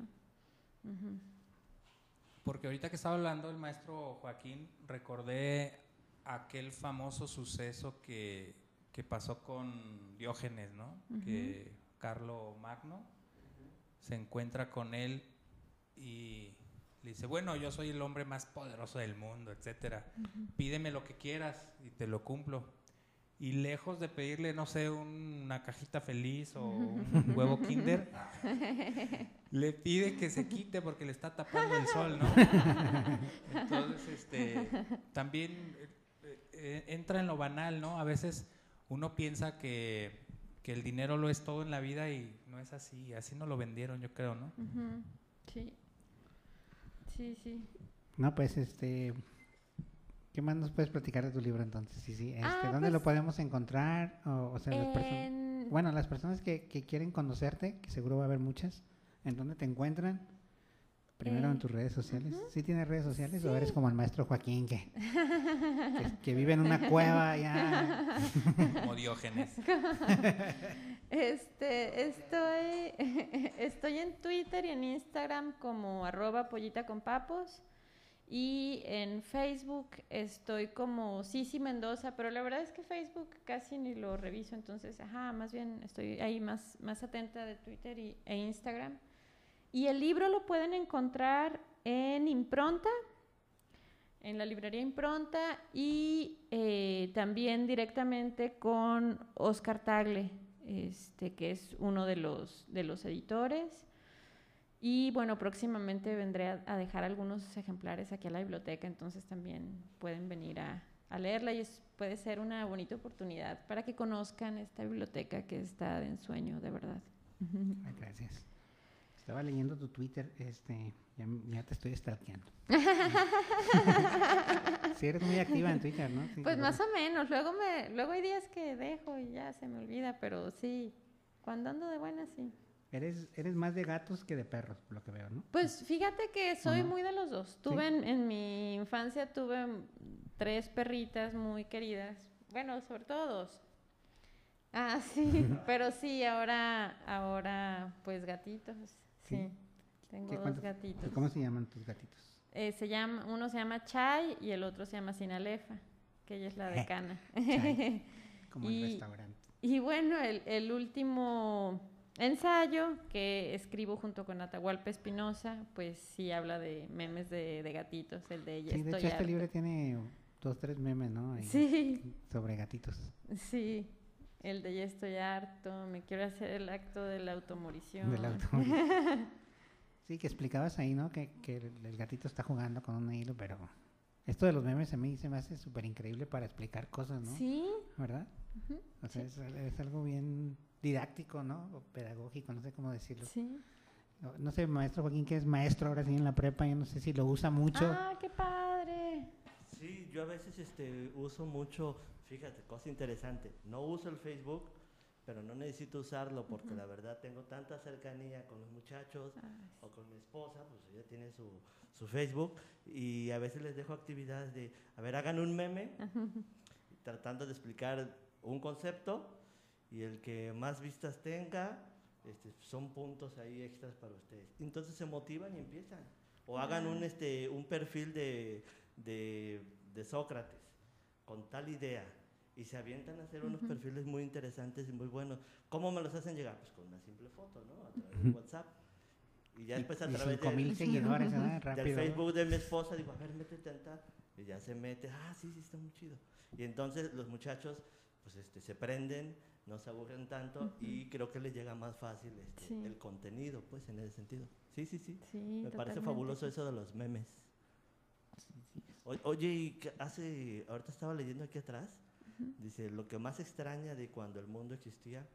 Ujú. Porque ahorita que estaba hablando el maestro Joaquín, recordé aquel famoso suceso que, que pasó con Diógenes, ¿no? Ujú. Que Carlo Magno se encuentra con él y le dice, bueno, yo soy el hombre más poderoso del mundo, etcétera. Pídeme lo que quieras y te lo cumplo. Y lejos de pedirle, no sé, un- una cajita feliz o un huevo (laughs) kinder, (laughs) le pide que se quite porque le está tapando el sol, ¿no? Entonces, este, también eh, eh, entra en lo banal, ¿no? A veces uno piensa que, que el dinero lo es todo en la vida y no es así. Así no lo vendieron, yo creo, ¿no? Sí. Sí, sí. No, pues este. ¿Qué más nos puedes platicar de tu libro entonces? Sí, sí. Este, Ah, ¿Dónde lo pues, podemos encontrar? O, o sea, las personas. En- Bueno, las personas que, que quieren conocerte, que seguro va a haber muchas, ¿en dónde te encuentran? Primero en Eh, tus redes sociales. ¿Sí tienes redes sociales o Sí. eres como el maestro Joaquín que, que, (laughs) que vive en una cueva ya? (laughs) Como Diógenes. (laughs) Este, estoy, estoy en Twitter y en Instagram como arroba pollita con papos. Y en Facebook estoy como Sisi Mendoza, pero la verdad es que Facebook casi ni lo reviso, entonces, ajá, más bien estoy ahí más, más atenta de Twitter y, e Instagram. Y el libro lo pueden encontrar en Impronta, en la librería Impronta y eh, también directamente con Oscar Tagle, este, que es uno de los, de los editores. Y bueno, próximamente vendré a, a dejar algunos ejemplares aquí a la biblioteca, entonces también pueden venir a, a leerla y es- puede ser una bonita oportunidad para que conozcan esta biblioteca que está de ensueño, de verdad. Gracias. Estaba leyendo tu Twitter, este, ya, ya te estoy stalkeando. (laughs) sí, eres muy activa en Twitter, ¿no? Sí, Pues más o menos, luego me, luego hay días que dejo y ya se me olvida, pero sí, cuando ando de buena sí. Eres, eres más de gatos que de perros, por lo que veo, ¿no? Pues fíjate que soy muy de los dos. Tuve en, en mi infancia tuve tres perritas muy queridas. Bueno, sobre todo dos. Ah, (laughs) sí, (laughs) pero sí, ahora, ahora, pues gatitos. Sí, Sí. tengo ¿Qué dos cuántos- gatitos. ¿Cómo se llaman tus gatitos? Eh, se llama, uno se llama Chai y el otro se llama Sinalefa, que ella es la (laughs) decana. Chai. (laughs) Como Y- el restaurante. Y bueno, el, el último ensayo que escribo junto con Atahualpa Espinosa, pues sí habla de memes de, de gatitos, el de ella Sí, de hecho este libro tiene dos, tres memes, ¿no? Sí, Sobre gatitos. sí, el de ya estoy harto, me quiero hacer el acto de la automorición. (laughs) Sí, que explicabas ahí, ¿no? Que, que el, gatito está jugando con un hilo, pero esto de los memes a mí se me hace súper increíble para explicar cosas, ¿no? Sí, ¿Verdad? O sea, es, es algo bien didáctico, ¿no? O pedagógico, no sé cómo decirlo. sí. No, no sé, maestro Joaquín, que es maestro ahora sí en la prepa, yo no sé si lo usa mucho. Ah, qué padre. Sí, yo a veces este, uso mucho, fíjate, cosa interesante, no uso el Facebook, pero no necesito usarlo porque la verdad tengo tanta cercanía con los muchachos Ay, o con mi esposa, pues ella tiene su, su Facebook y a veces les dejo actividades de, a ver, hagan un meme tratando de explicar un concepto y el que más vistas tenga, este, son puntos ahí extras para ustedes. Entonces se motivan y empiezan. O hagan un, este, un perfil de, de, de Sócrates con tal idea y se avientan a hacer unos Ujú. perfiles muy interesantes y muy buenos. ¿Cómo me los hacen llegar? Pues con una simple foto, ¿no? A través de. WhatsApp. Y ya después a través cinco mil seguidores, del. Facebook de mi esposa, digo, a ver, métete en tal. Y ya se mete, ah, sí, sí, está muy chido. Y entonces los muchachos, pues este, se prenden, no se aburren tanto y creo que les llega más fácil este, Sí. el contenido, pues en ese sentido. Sí, sí, sí. Sí, Me parece totalmente. fabuloso eso de los memes. O- oye, y hace, ahorita estaba leyendo aquí atrás, dice, lo que más extraña de cuando el mundo existía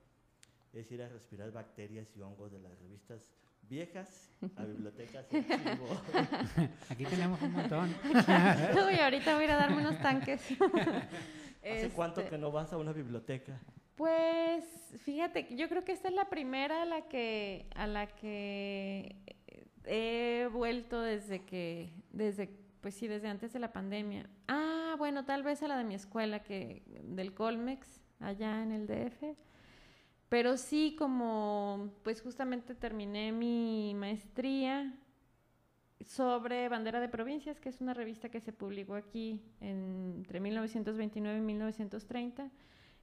es ir a respirar bacterias y hongos de las revistas viejas a bibliotecas. (laughs) Aquí tenemos un montón. (laughs) Uy, ahorita voy a ir a darme unos tanques. (laughs) ¿Hace cuánto Este, que no vas a una biblioteca? Pues fíjate, que yo creo que esta es la primera a la que a la que he vuelto desde que desde pues sí desde antes de la pandemia. Ah, bueno, tal vez a la de mi escuela que del Colmex allá en el DF. Pero sí como pues justamente terminé mi maestría sobre Bandera de Provincias, que es una revista que se publicó aquí entre 1929 y 1930.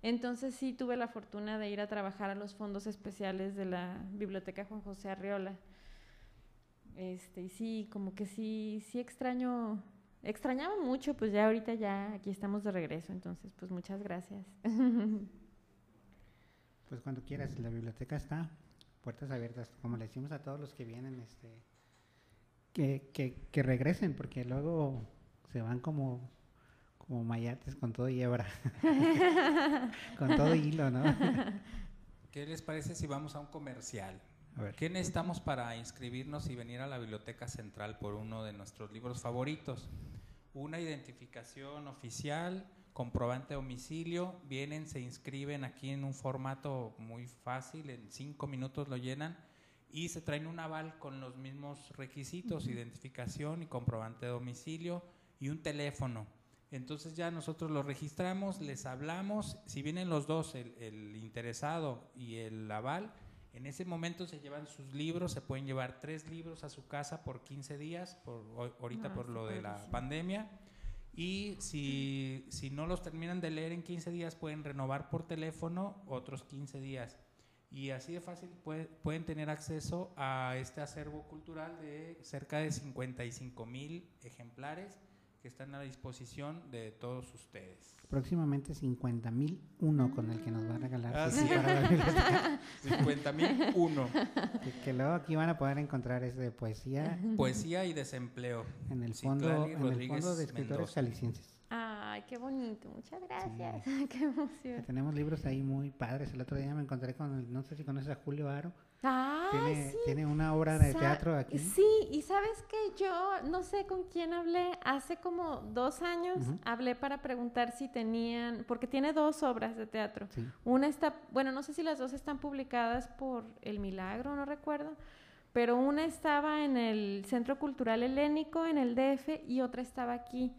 Entonces sí tuve la fortuna de ir a trabajar a los fondos especiales de la Biblioteca Juan José Arriola. Este, y sí, como que sí, sí extraño, extrañaba mucho, pues ya ahorita ya aquí estamos de regreso, entonces pues muchas gracias. (laughs) Pues cuando quieras, la biblioteca está, puertas abiertas, como le decimos a todos los que vienen, este, que, que, que regresen, porque luego se van como, como mayates con todo hebra, (laughs) con todo hilo, ¿no? ¿Qué les parece si vamos a un comercial? A ver. ¿Qué necesitamos para inscribirnos y venir a la Biblioteca Central por uno de nuestros libros favoritos? Una identificación oficial, comprobante de domicilio, vienen, se inscriben aquí en un formato muy fácil, en cinco minutos lo llenan y se traen un aval con los mismos requisitos, identificación y comprobante de domicilio y un teléfono. Entonces ya nosotros lo registramos, les hablamos, si vienen los dos, el, el interesado y el aval, en ese momento se llevan sus libros, se pueden llevar tres libros a su casa por 15 días, por, ho- ahorita Ah, por lo de la pandemia. Y si, si no los terminan de leer en 15 días, pueden renovar por teléfono otros 15 días. Y así de fácil puede- pueden tener acceso a este acervo cultural de cerca de 55 mil ejemplares que están a la disposición de todos ustedes. Próximamente 50.000 uno con el que nos va a regalar. Ah, sí, sí. para. 50 (laughs) mil uno. que, que luego aquí van a poder encontrar es de poesía Poesía y desempleo. en el fondo, en el fondo de escritores jaliscienses. Ay, qué bonito, muchas gracias. (laughs) Qué emoción. Tenemos libros ahí muy padres. El otro día me encontré con, el- no sé si conoces a Julio Aro. Tiene, sí. tiene una obra de Sa- teatro aquí. Sí, y sabes que yo no sé con quién hablé, hace como dos años hablé para preguntar si tenían, porque tiene dos obras de teatro. Sí. Una está, bueno, no sé si las dos están publicadas por El Milagro, no recuerdo, pero una estaba en el Centro Cultural Helénico, en el DF, y otra estaba aquí.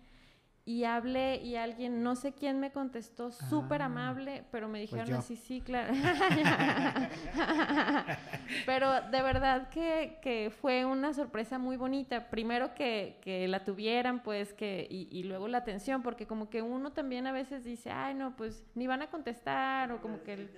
Y hablé y alguien, no sé quién me contestó, súper Ah, amable, pero me dijeron yo. así, sí, claro. (laughs) pero de verdad que, que fue una sorpresa muy bonita. Primero que, que la tuvieran, pues, que, y, y luego la atención, porque como que uno también a veces dice, ay, no, pues, ni van a contestar, o como que... el-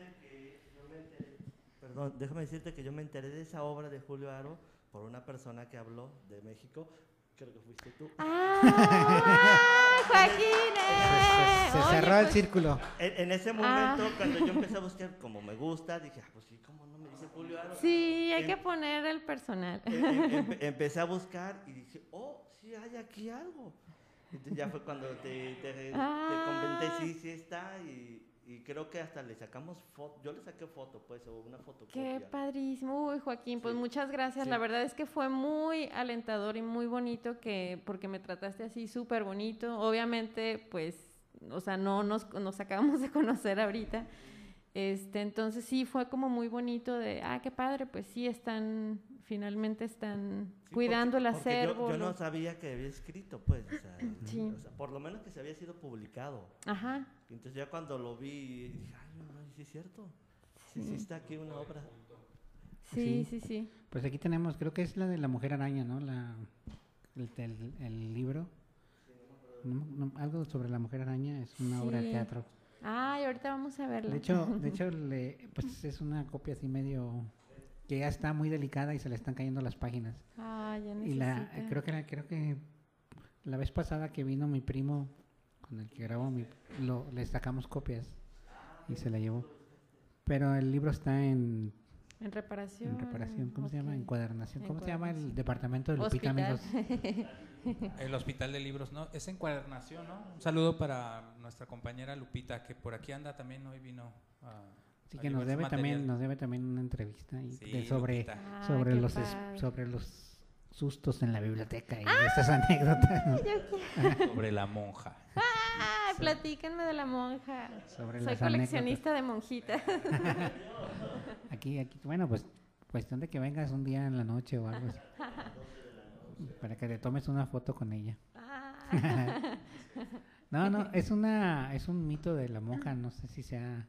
Perdón, déjame decirte que yo me enteré de esa obra de Julio Aro por una persona que habló de México. Creo que fuiste tú. ¡Ah! ¡Joaquín! eh! Se, se Oye, cerró el pues, círculo. En, en ese Ah. momento, cuando yo empecé a buscar como me gusta, dije, ah, pues sí, ¿cómo no me dice Julio Aro? Sí, hay Em- que poner el personal. em- em- (laughs) empe- empecé a buscar y dije, oh, sí hay aquí algo. Entonces ya fue cuando te, te, te Ah. comenté, sí, sí está. Y, y creo que hasta le sacamos foto. Yo le saqué foto, pues, o una fotocopia. Qué padrísimo. Uy, Joaquín, pues Sí. muchas gracias. Sí. La verdad es que fue muy alentador y muy bonito que porque me trataste así súper bonito. Obviamente, pues, o sea, no nos, nos acabamos de (laughs) conocer ahorita. Este, entonces sí fue como muy bonito de, ah, qué padre, pues sí están, finalmente están Sí, cuidando porque- el porque yo- acervo. Yo, no sabía que había escrito, pues. O sea, (laughs) Sí. o sea, por lo menos que se había sido publicado. Ajá. Entonces ya cuando lo vi, dije, ay, no, no, sí es cierto. Sí, sí está aquí una obra. Sí, Sí. sí, sí. Pues aquí tenemos, creo que es la de la mujer araña, ¿no? La, el, el- el libro. No- no, algo sobre la mujer araña es una obra de teatro. Ay, ahorita vamos a verla. De hecho, de hecho (laughs) le, pues es una copia así medio que ya está muy delicada y se le están cayendo las páginas. Ay, ya Y la necesita. creo que la, creo que la vez pasada que vino mi primo con el que grabó mi lo, le sacamos copias y se la llevó. Pero el libro está en, En reparación. en reparación, ¿cómo se llama? Encuadernación. ¿Cómo se llama el Encuadernación. departamento de Lupita, Hospital. amigos? (laughs) El Hospital de Libros, ¿no? Es encuadernación, ¿no? Un saludo para nuestra compañera Lupita, que por aquí anda también, hoy vino a... Sí a que nos debe también material. nos debe también una entrevista y Sí, de sobre Lupita. Ah, sobre los es- sobre los sustos en la biblioteca y estas anécdotas ¿no? Sobre la monja. Ay, platíquenme de la monja. sobre Soy las coleccionista de monjitas. anécdotas. (laughs) Aquí aquí bueno, pues cuestión de que vengas un día en la noche o algo así. Para que te tomes una foto con ella. Ah, (laughs) No, no, es una es un mito de la monja, no sé si sea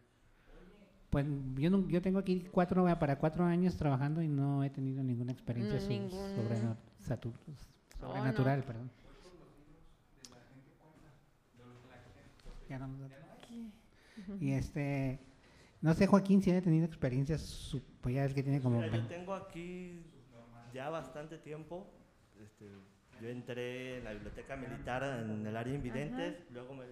pues yo no- yo tengo aquí cuatro para cuatro años trabajando y no he tenido ninguna experiencia No, so- ninguna. sobre satu- Oh, Sobrenatural, perdón. Ya no nos da- Y este, no sé, Joaquín, si ha tenido experiencias, su- pues ya es que tiene como... Mira, yo 20 tengo aquí ya bastante tiempo. este, yo entré en la biblioteca militar en el área invidentes, luego me,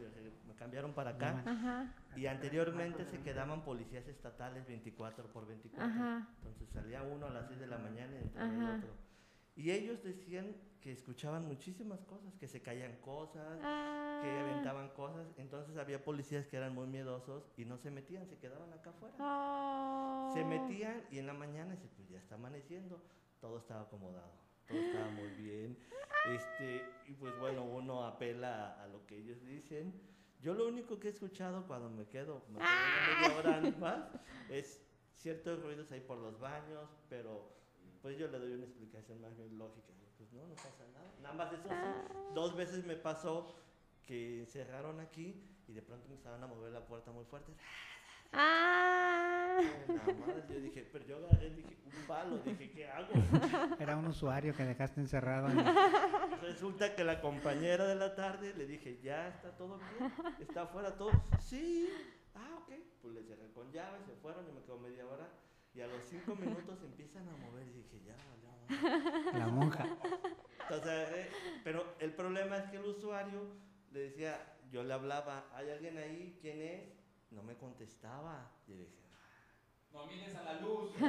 me cambiaron para acá. Ajá, Y anteriormente se quedaban policías estatales 24 por 24. Ajá. Entonces salía uno a las 6 de la mañana y entraba Ajá. el otro. Y ellos decían que escuchaban muchísimas cosas, que se caían cosas, que Ah. aventaban cosas. Entonces había policías que eran muy miedosos y no se metían, se quedaban acá afuera. Oh. Se metían y en la mañana pues ya está amaneciendo, todo estaba acomodado, todo estaba muy bien. Este, y pues bueno, uno apela a, lo que ellos dicen. Yo lo único que he escuchado cuando me quedo, me quedo una media hora (laughs) más, es ciertos ruidos ahí por los baños, pero pues yo le doy una explicación más bien lógica. Pues no, no pasa nada. Nada más eso sí, dos veces me pasó que cerraron aquí y de pronto empezaron a mover la puerta muy fuerte. Ah. Nada más, yo dije, pero yo agarré, dije, un palo, dije, ¿qué hago? (laughs) Era un usuario que dejaste encerrado. en- (laughs) Resulta que la compañera de la tarde le dije, ya está todo bien, está afuera todo. Sí, ah, ok. Pues le cerré con llave, se fueron y me quedo media hora. Y a los cinco minutos empiezan a mover y dije, ya, valió. la monja. (laughs) Entonces, agarré, pero el problema es que el usuario le decía, yo le hablaba, ¿hay alguien ahí? ¿Quién es? No me contestaba. Y le dije, No mires a la luz. (laughs)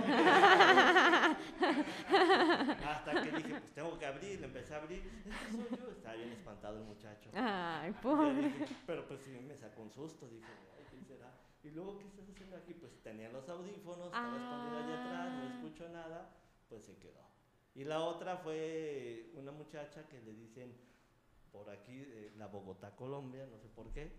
Hasta que dije, pues tengo que abrir, le empecé a abrir. Este soy yo. Estaba bien espantado el muchacho. Ay, pobre. dije, pero pues sí me sacó un susto, dije, ay, ¿quién será? Y luego, ¿qué estás haciendo aquí? Pues tenía los audífonos, estaba escondido allá atrás, no Ah. escucho nada, pues se quedó. Y la otra fue una muchacha que le dicen por aquí, eh, la Bogotá, Colombia, no sé por qué,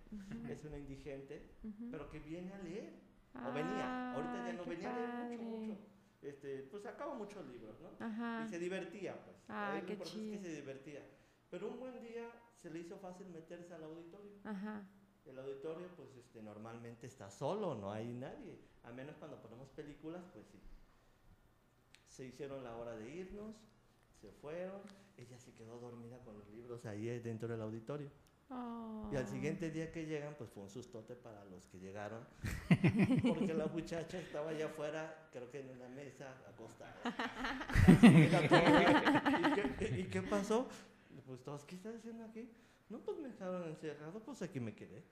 es una indigente, pero que viene a leer, o venía, ahorita ya no venía a leer mucho, padre. mucho. Este, pues sacaba muchos libros, ¿no? Ajá. Y se divertía, pues. Ah, qué importante es que chido. se divertía. Pero un buen día se le hizo fácil meterse al auditorio. Ajá. El auditorio, pues este, normalmente está solo, no hay nadie. A menos cuando ponemos películas, pues sí. Se hicieron la hora de irnos, se fueron. Ella se quedó dormida con los libros ahí dentro del auditorio. Y al siguiente día que llegan, pues fue un sustote para los que llegaron. (laughs) Porque la muchacha estaba allá afuera, creo que en una mesa, acostada. (laughs) Así era todo. ¿Y, qué, y qué pasó? Pues todos, ¿qué estás haciendo aquí? No, pues me dejaron encerrado, pues aquí me quedé.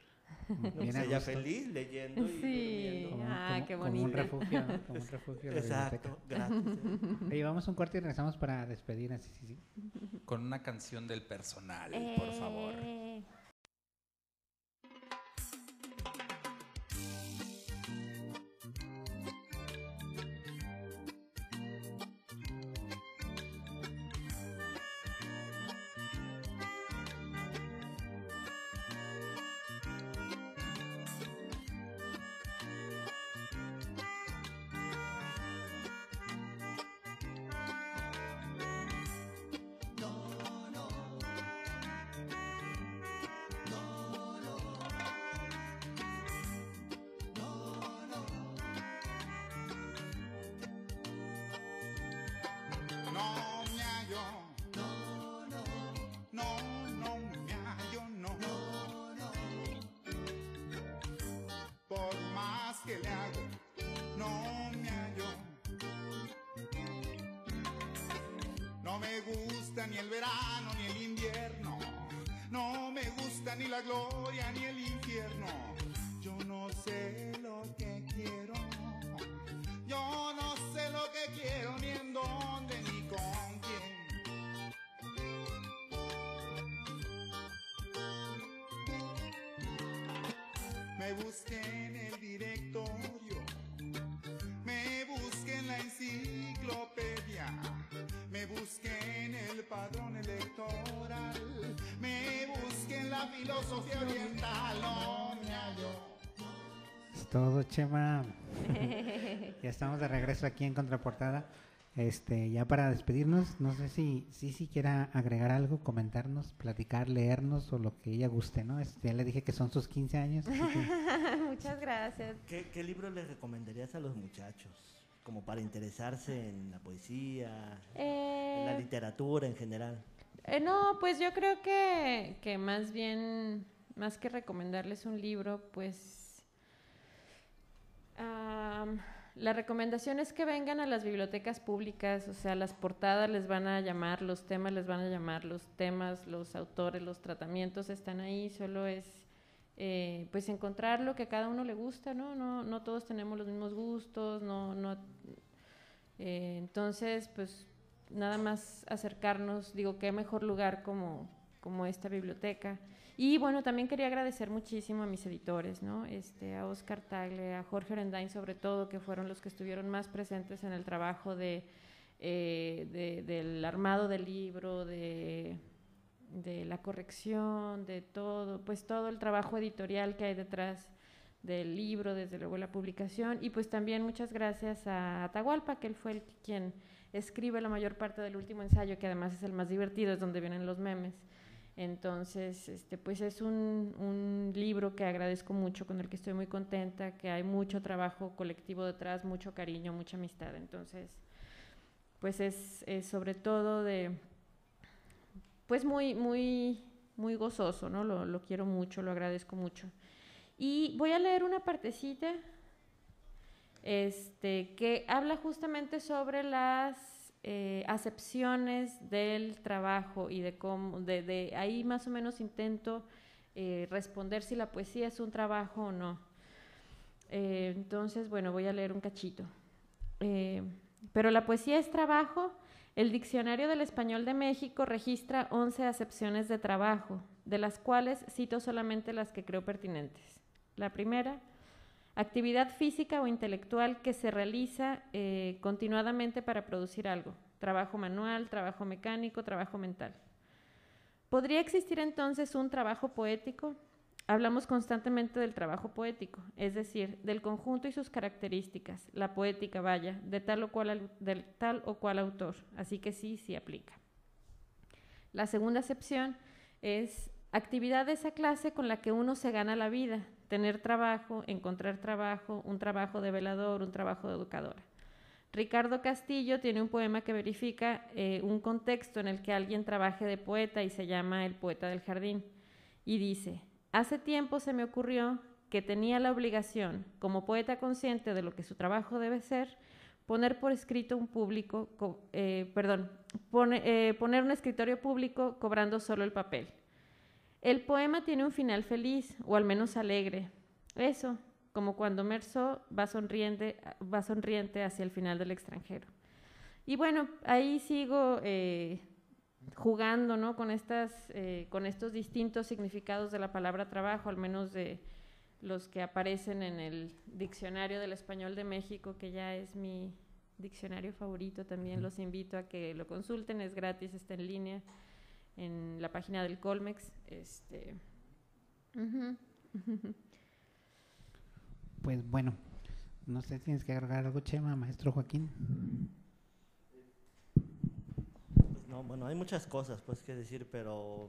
No, Bien pues a ella gusto. feliz, leyendo y Sí. Como, durmiendo. Ah, como- qué como un bonito. refugio, ¿no? (laughs) Como un refugio. Exacto, gratis. ¿eh? (laughs) Oye, vamos a un corte y regresamos para despedir. Así, sí, sí. Con una canción del personal, por favor. Chema. (laughs) ya estamos de regreso aquí en Contraportada. Este, ya para despedirnos, no sé si si, si quiera agregar algo, comentarnos, platicar, leernos o lo que ella guste, ¿no? Este, ya le dije que son sus 15 años. que- (laughs) Muchas gracias. ¿Qué, qué libro les recomendarías a los muchachos? Como para interesarse en la poesía, en la Eh, literatura en general. Eh, no, pues yo creo que, que más bien, más que recomendarles un libro, pues am, la recomendación es que vengan a las bibliotecas públicas, o sea, las portadas les van a llamar, los temas les van a llamar, los temas, los autores, los tratamientos están ahí, solo es eh, pues encontrar lo que a cada uno le gusta, ¿no? No, no todos tenemos los mismos gustos, no, no, eh, entonces, pues nada más acercarnos, digo, qué mejor lugar como, como esta biblioteca. Y bueno, también quería agradecer muchísimo a mis editores, ¿no? Este, a Oscar Tagle, a Jorge Orendain sobre todo, que fueron los que estuvieron más presentes en el trabajo de, eh, de- del armado del libro, de, de la corrección, de todo, pues todo el trabajo editorial que hay detrás del libro, desde luego la publicación, y pues también muchas gracias a Atahualpa, que él fue el quien escribe la mayor parte del último ensayo, que además es el más divertido, es donde vienen los memes. Entonces, este, pues es un, un libro que agradezco mucho, con el que estoy muy contenta, que hay mucho trabajo colectivo detrás, mucho cariño, mucha amistad. Entonces, pues es, sobre todo de, pues muy, muy, muy gozoso, ¿no? Lo, lo quiero mucho, lo agradezco mucho. Y voy a leer una partecita este, que habla justamente sobre las eh, acepciones del trabajo y de cómo, ahí más o menos intento eh, responder si la poesía es un trabajo o no. Eh, entonces, bueno, voy a leer un cachito. Pero la poesía es trabajo. El Diccionario del Español de México registra 11 acepciones de trabajo, de las cuales cito solamente las que creo pertinentes. La primera, actividad física o intelectual que se realiza eh, continuadamente para producir algo. Trabajo manual, trabajo mecánico, trabajo mental. ¿Podría existir entonces un trabajo poético? Hablamos constantemente del trabajo poético, es decir, del conjunto y sus características, la poética, vaya, de tal o cual, del tal o cual autor, así que sí, sí aplica. La segunda acepción es actividad de esa clase con la que uno se gana la vida, tener trabajo, encontrar trabajo, un trabajo de velador, un trabajo de educadora. Ricardo Castillo tiene un poema que verifica eh, un contexto en el que alguien trabaje de poeta y se llama El poeta del jardín. Y dice, hace tiempo se me ocurrió que tenía la obligación, como poeta consciente de lo que su trabajo debe ser, poner por escrito un público, co- eh, perdón, eh, poner un escritorio público cobrando solo el papel. El poema tiene un final feliz, o al menos alegre. Eso, como cuando Merceau va sonriente, va sonriente hacia el final del extranjero. Y bueno, ahí sigo eh, jugando ¿no? con, estas, eh, con estos distintos significados de la palabra trabajo, al menos de los que aparecen en el diccionario del español de México, que ya es mi diccionario favorito. También los invito a que lo consulten, es gratis, está en línea en la página del Colmex. Este. (laughs) Pues bueno, no sé si tienes que agregar algo, Chema, maestro Joaquín. Pues no, bueno, hay muchas cosas pues que decir, pero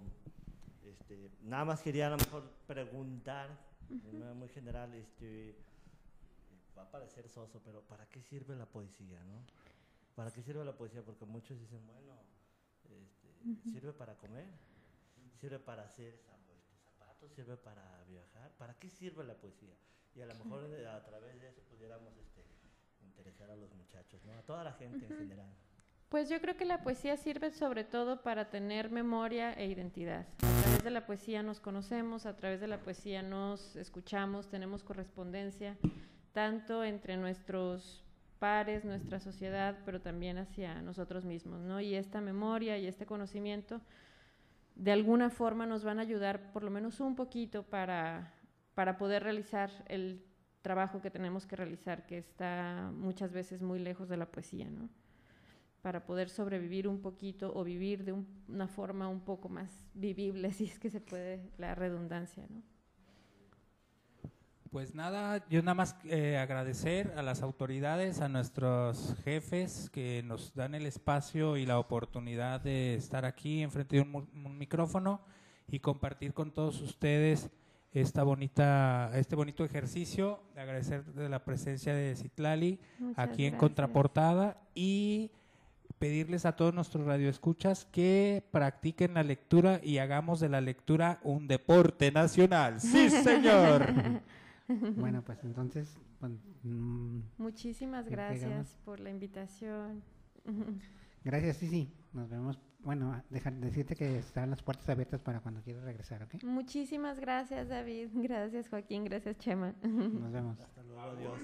este, nada más quería a lo mejor preguntar, de manera muy general, este, va a parecer soso, pero ¿para qué sirve la poesía, no? ¿Para qué sirve la poesía? Porque muchos dicen, bueno, sirve para comer, sirve para hacer zap- zapatos, sirve para viajar. ¿Para qué sirve la poesía? Y a lo mejor eh, a través de eso pudiéramos este, interesar a los muchachos, ¿no? A toda la gente en general. Pues yo creo que la poesía sirve sobre todo para tener memoria e identidad. A través de la poesía nos conocemos, a través de la poesía nos escuchamos, tenemos correspondencia, tanto entre nuestros pares, nuestra sociedad, pero también hacia nosotros mismos, ¿no? Y esta memoria y este conocimiento de alguna forma nos van a ayudar por lo menos un poquito para, para poder realizar el trabajo que tenemos que realizar, que está muchas veces muy lejos de la poesía, ¿no? para poder sobrevivir un poquito o vivir de un- una forma un poco más vivible, (laughs) si es que se puede la redundancia, ¿no? Pues nada, yo nada más eh, agradecer a las autoridades, a nuestros jefes que nos dan el espacio y la oportunidad de estar aquí enfrente de un, un micrófono y compartir con todos ustedes esta bonita, este bonito ejercicio, de agradecer de la presencia de Citlali Muchas aquí en. Contraportada y pedirles a todos nuestros radioescuchas que practiquen la lectura y hagamos de la lectura un deporte nacional. Sí, señor. (laughs) Bueno, (laughs) pues entonces, pues, mm, Muchísimas gracias por la invitación. (laughs) gracias, sí, sí. Nos vemos. Bueno, dejar, decirte que están las puertas abiertas para cuando quieras regresar, ¿ok? Muchísimas gracias, David. (laughs) Gracias, Joaquín. Gracias, Chema. Nos vemos. Hasta luego, adiós.